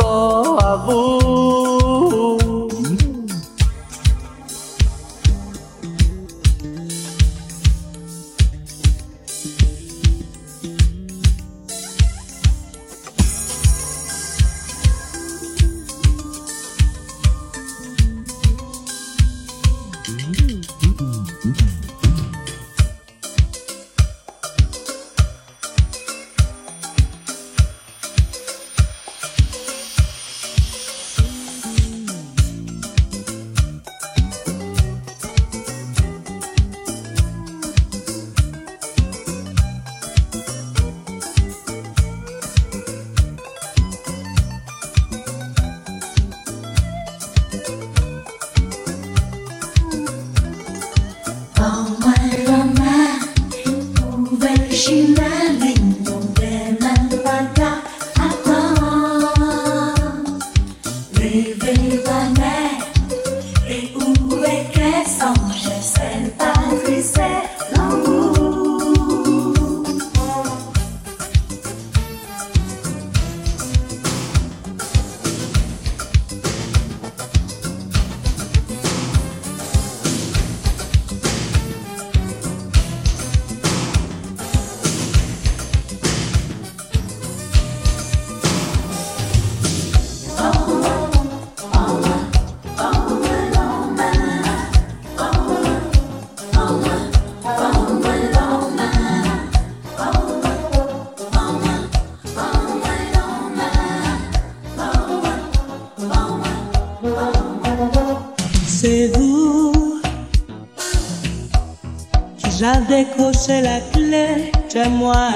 c'est la clé de moi.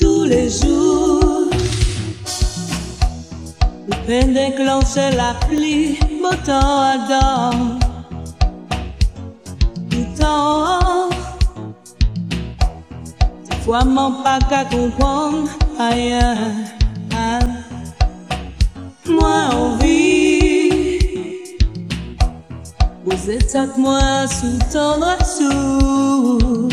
Tous les jours, le peine déclencher la pluie, mon temps adore. Du temps, des fois, mon pas qu'à comprendre ailleurs. Berce-moi sous tendre sous.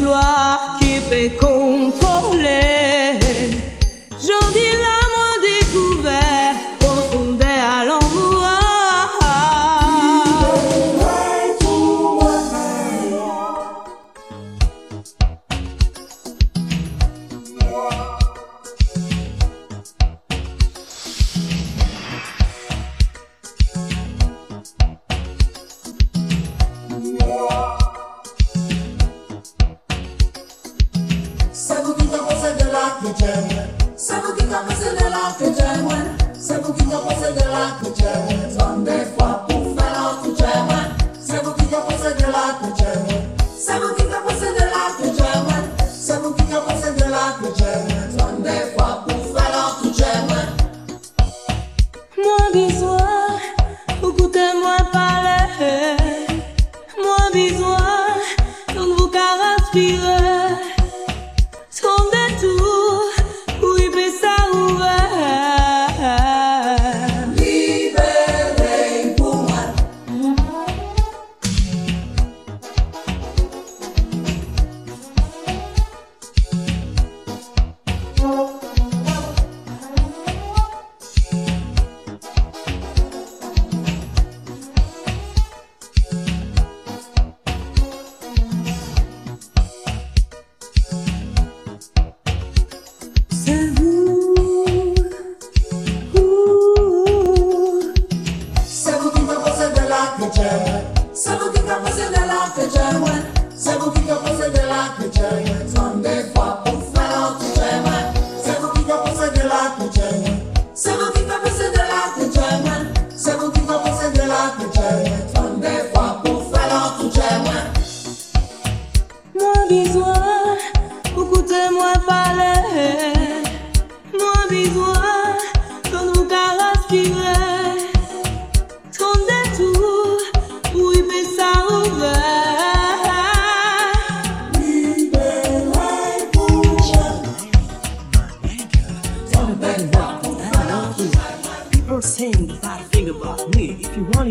lois que pecou.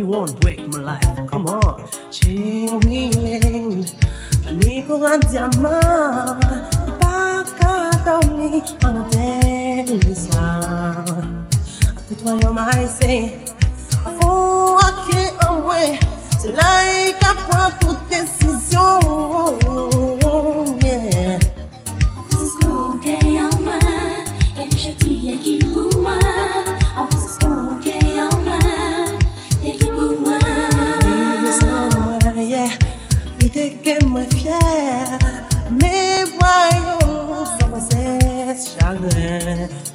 you won't break my life. Come on. Chingin, aligo andiama, baka tauni anadelisa. Atutwa yo mai say, oh I can't wait Till I got proper decision.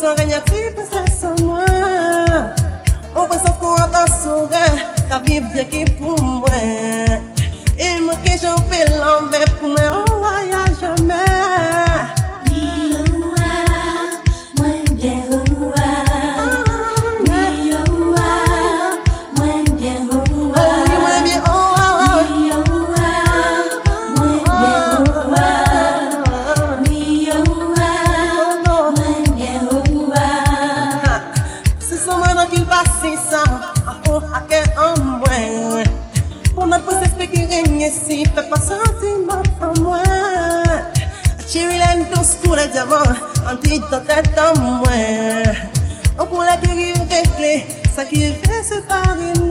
Sanganya-t-il grâce à moi On bien qui pour moi Il manque j'en fais l'envers pour moi amor, antidote est en eh. moi. On pourrait guérir des clés, sacrifier, séparer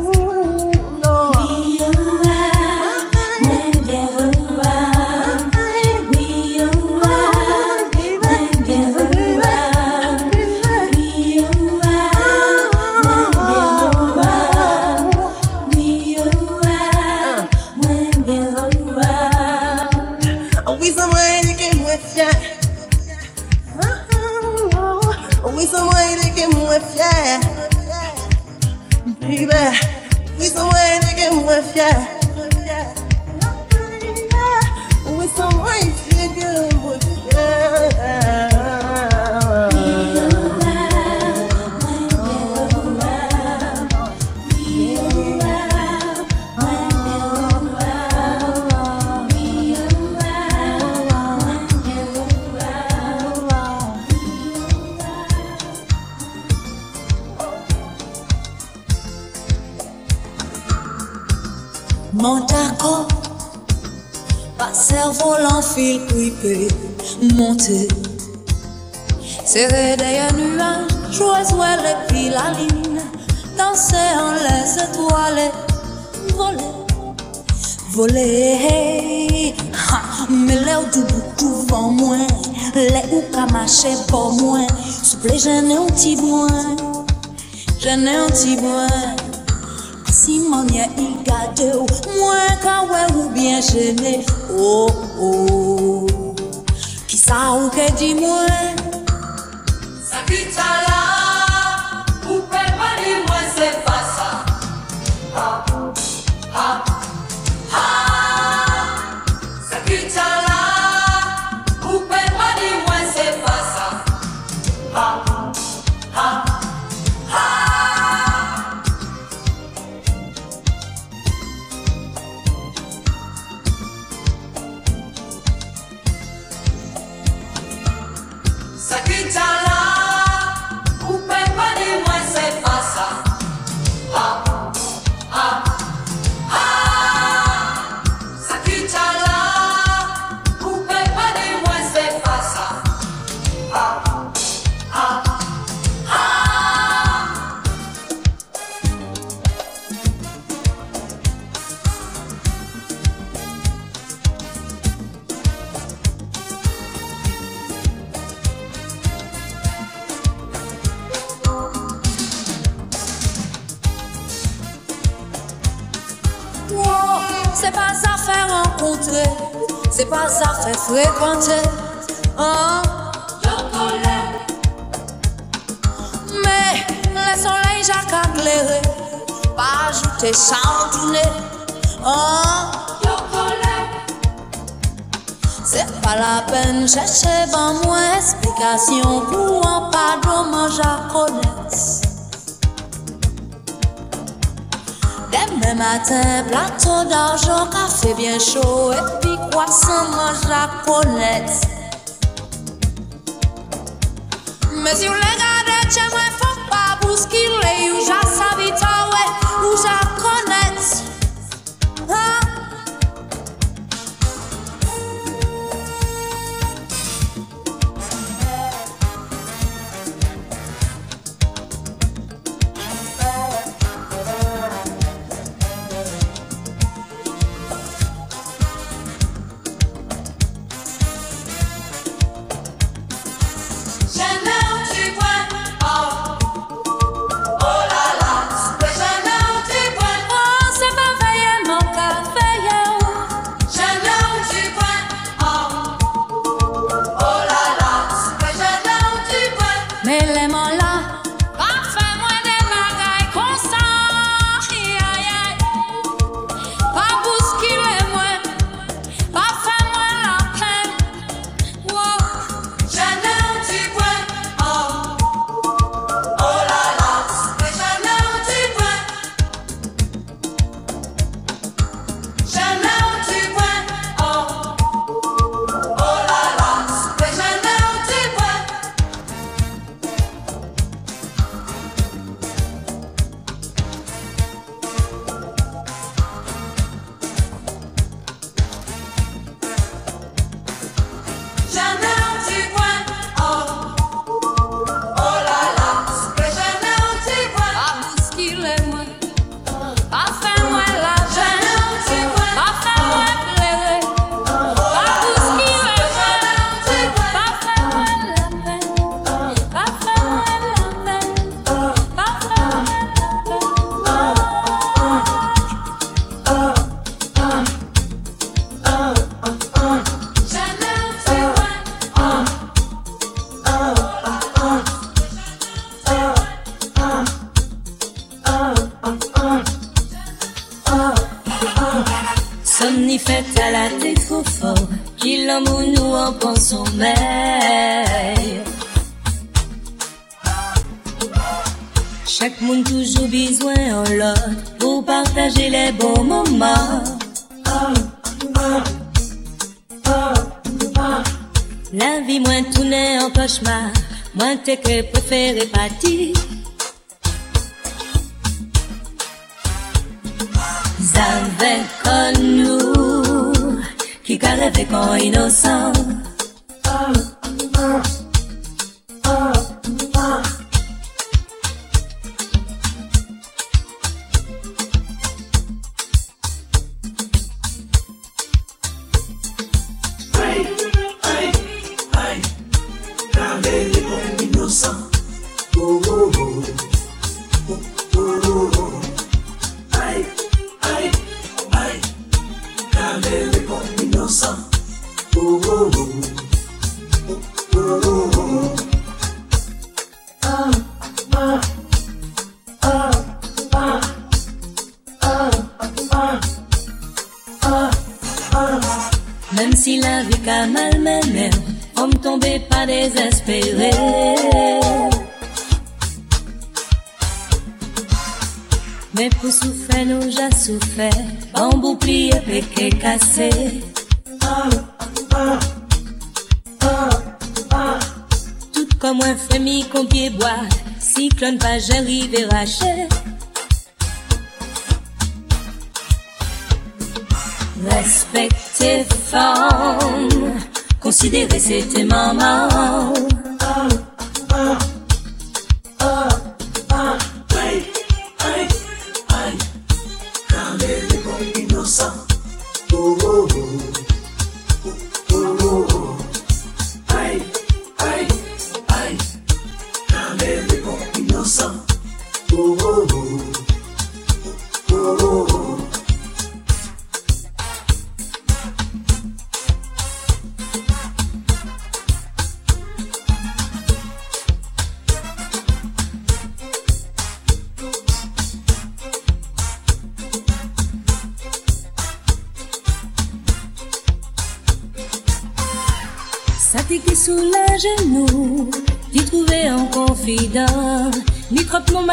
Mont à passer volant fil grippé, monter. Serrer des nuages, jouer les piles danser en les étoiles, voler, voler. Mais l'air du boutou moins, les ou camaché pour moins, s'il vous plaît, j'en ai un petit moins, j'en ai un petit moins. timonia il gadeau Mwen ka we ou bien chene Oh oh Ki sa ou ke di mwen Sa ki tala matin, plateau d'argent, café bien chaud, et puis quoi, ça mange la connaître. Respectez femmes, considérez c'était maman.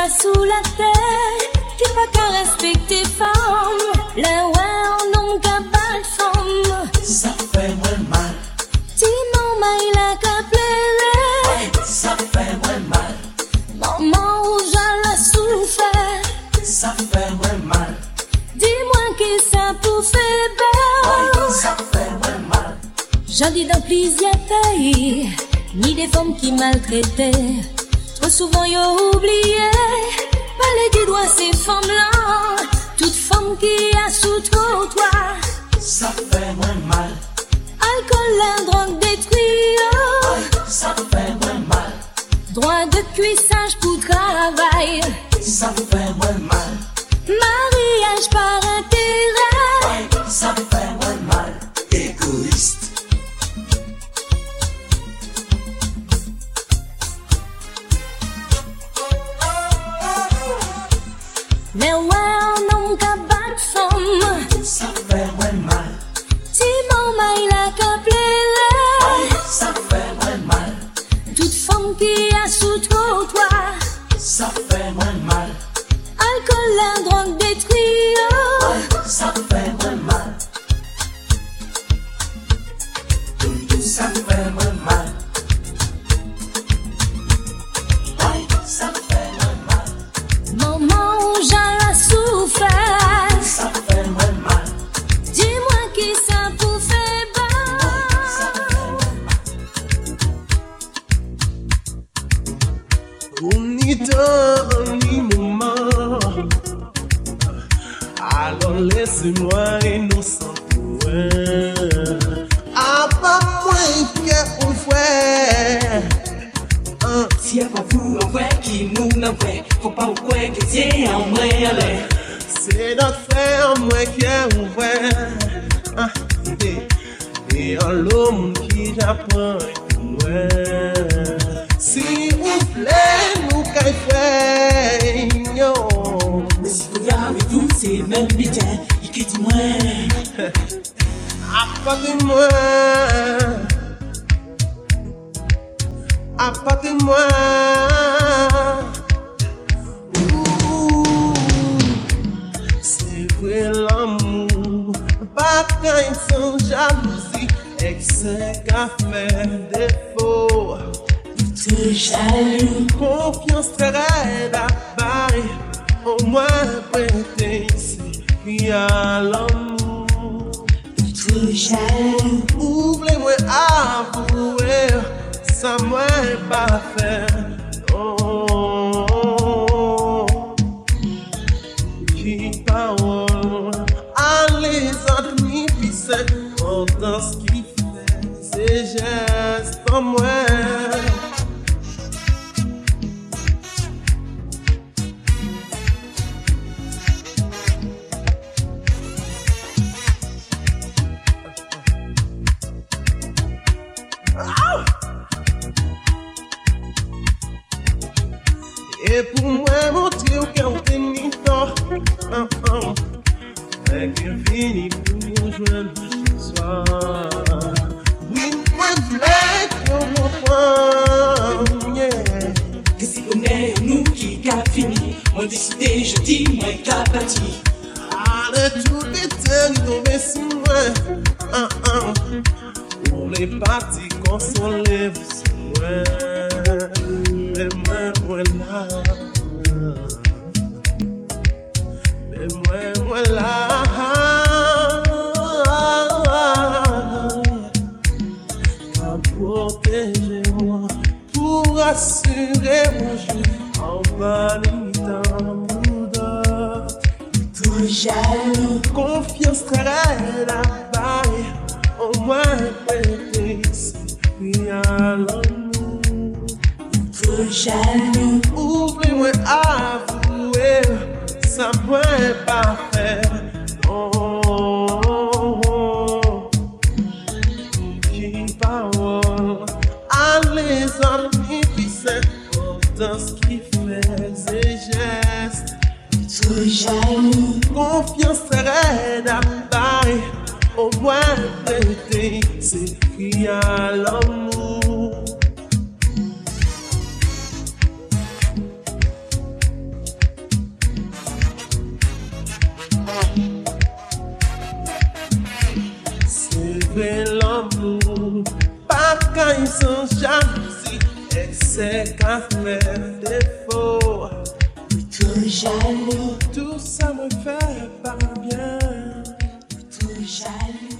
pas sous la terre, j'ai pas qu'à respecter femme. Le ouais, non qu'à pas femme. Ça fait moins mal. Si maman il a qu'à pleurer. Ça fait moins mal. Maman où je la souffert. Ça fait moins mal. Dis-moi qui ça pour faire belle. Ça fait moins mal. J'en dis dans plusieurs pays, ni des femmes qui maltraitaient. Trop souvent yo Et même les il ils quittent moi. À part de moi. À part de moi. C'est vrai l'amour. Pas quand ils sont jalousie. Excès qu'à faire défaut. Tout jaloux. Confiance très raide à bailler au moins prêter ici, il y a l'amour. te jaloux, Ouvrez-moi avouer, ça moi pas fait. Oh, qui parole, allez amis, puis c'est pour moi, montrer au cœur de mi temps. Fait que fini pour nous joindre ce soir. Oui, moi, voulais qu'on comprenne. Yeah. Que on est nous qui qu'a fini, moi décidé, je dis, moi qu'a bâti. Allez, tout l'éternité tombé sur moi. Ah, ah. Pour les parties consolées, vous savez. Les mains, voilà. Les mains, voilà. Qu'à protéger-moi, pour assurer mon jour en validant te jaloux, Confiance très la baille, au moins prêter ici, puis à l'amour. te jaloux, Ouvrez-moi avouer, ça pourrait pas faire. Oh, oh, oh. Qui parole, allez amis, puis c'est dans ce qui fait ses gestes. te jaloux, Confiance sereine à Paris, au moins prêter, c'est qu'il y a l'amour. caille sans jalousie, elle sait qu'à faire défaut. Plutôt jaloux, tout ça me fait pas bien. Plutôt jaloux.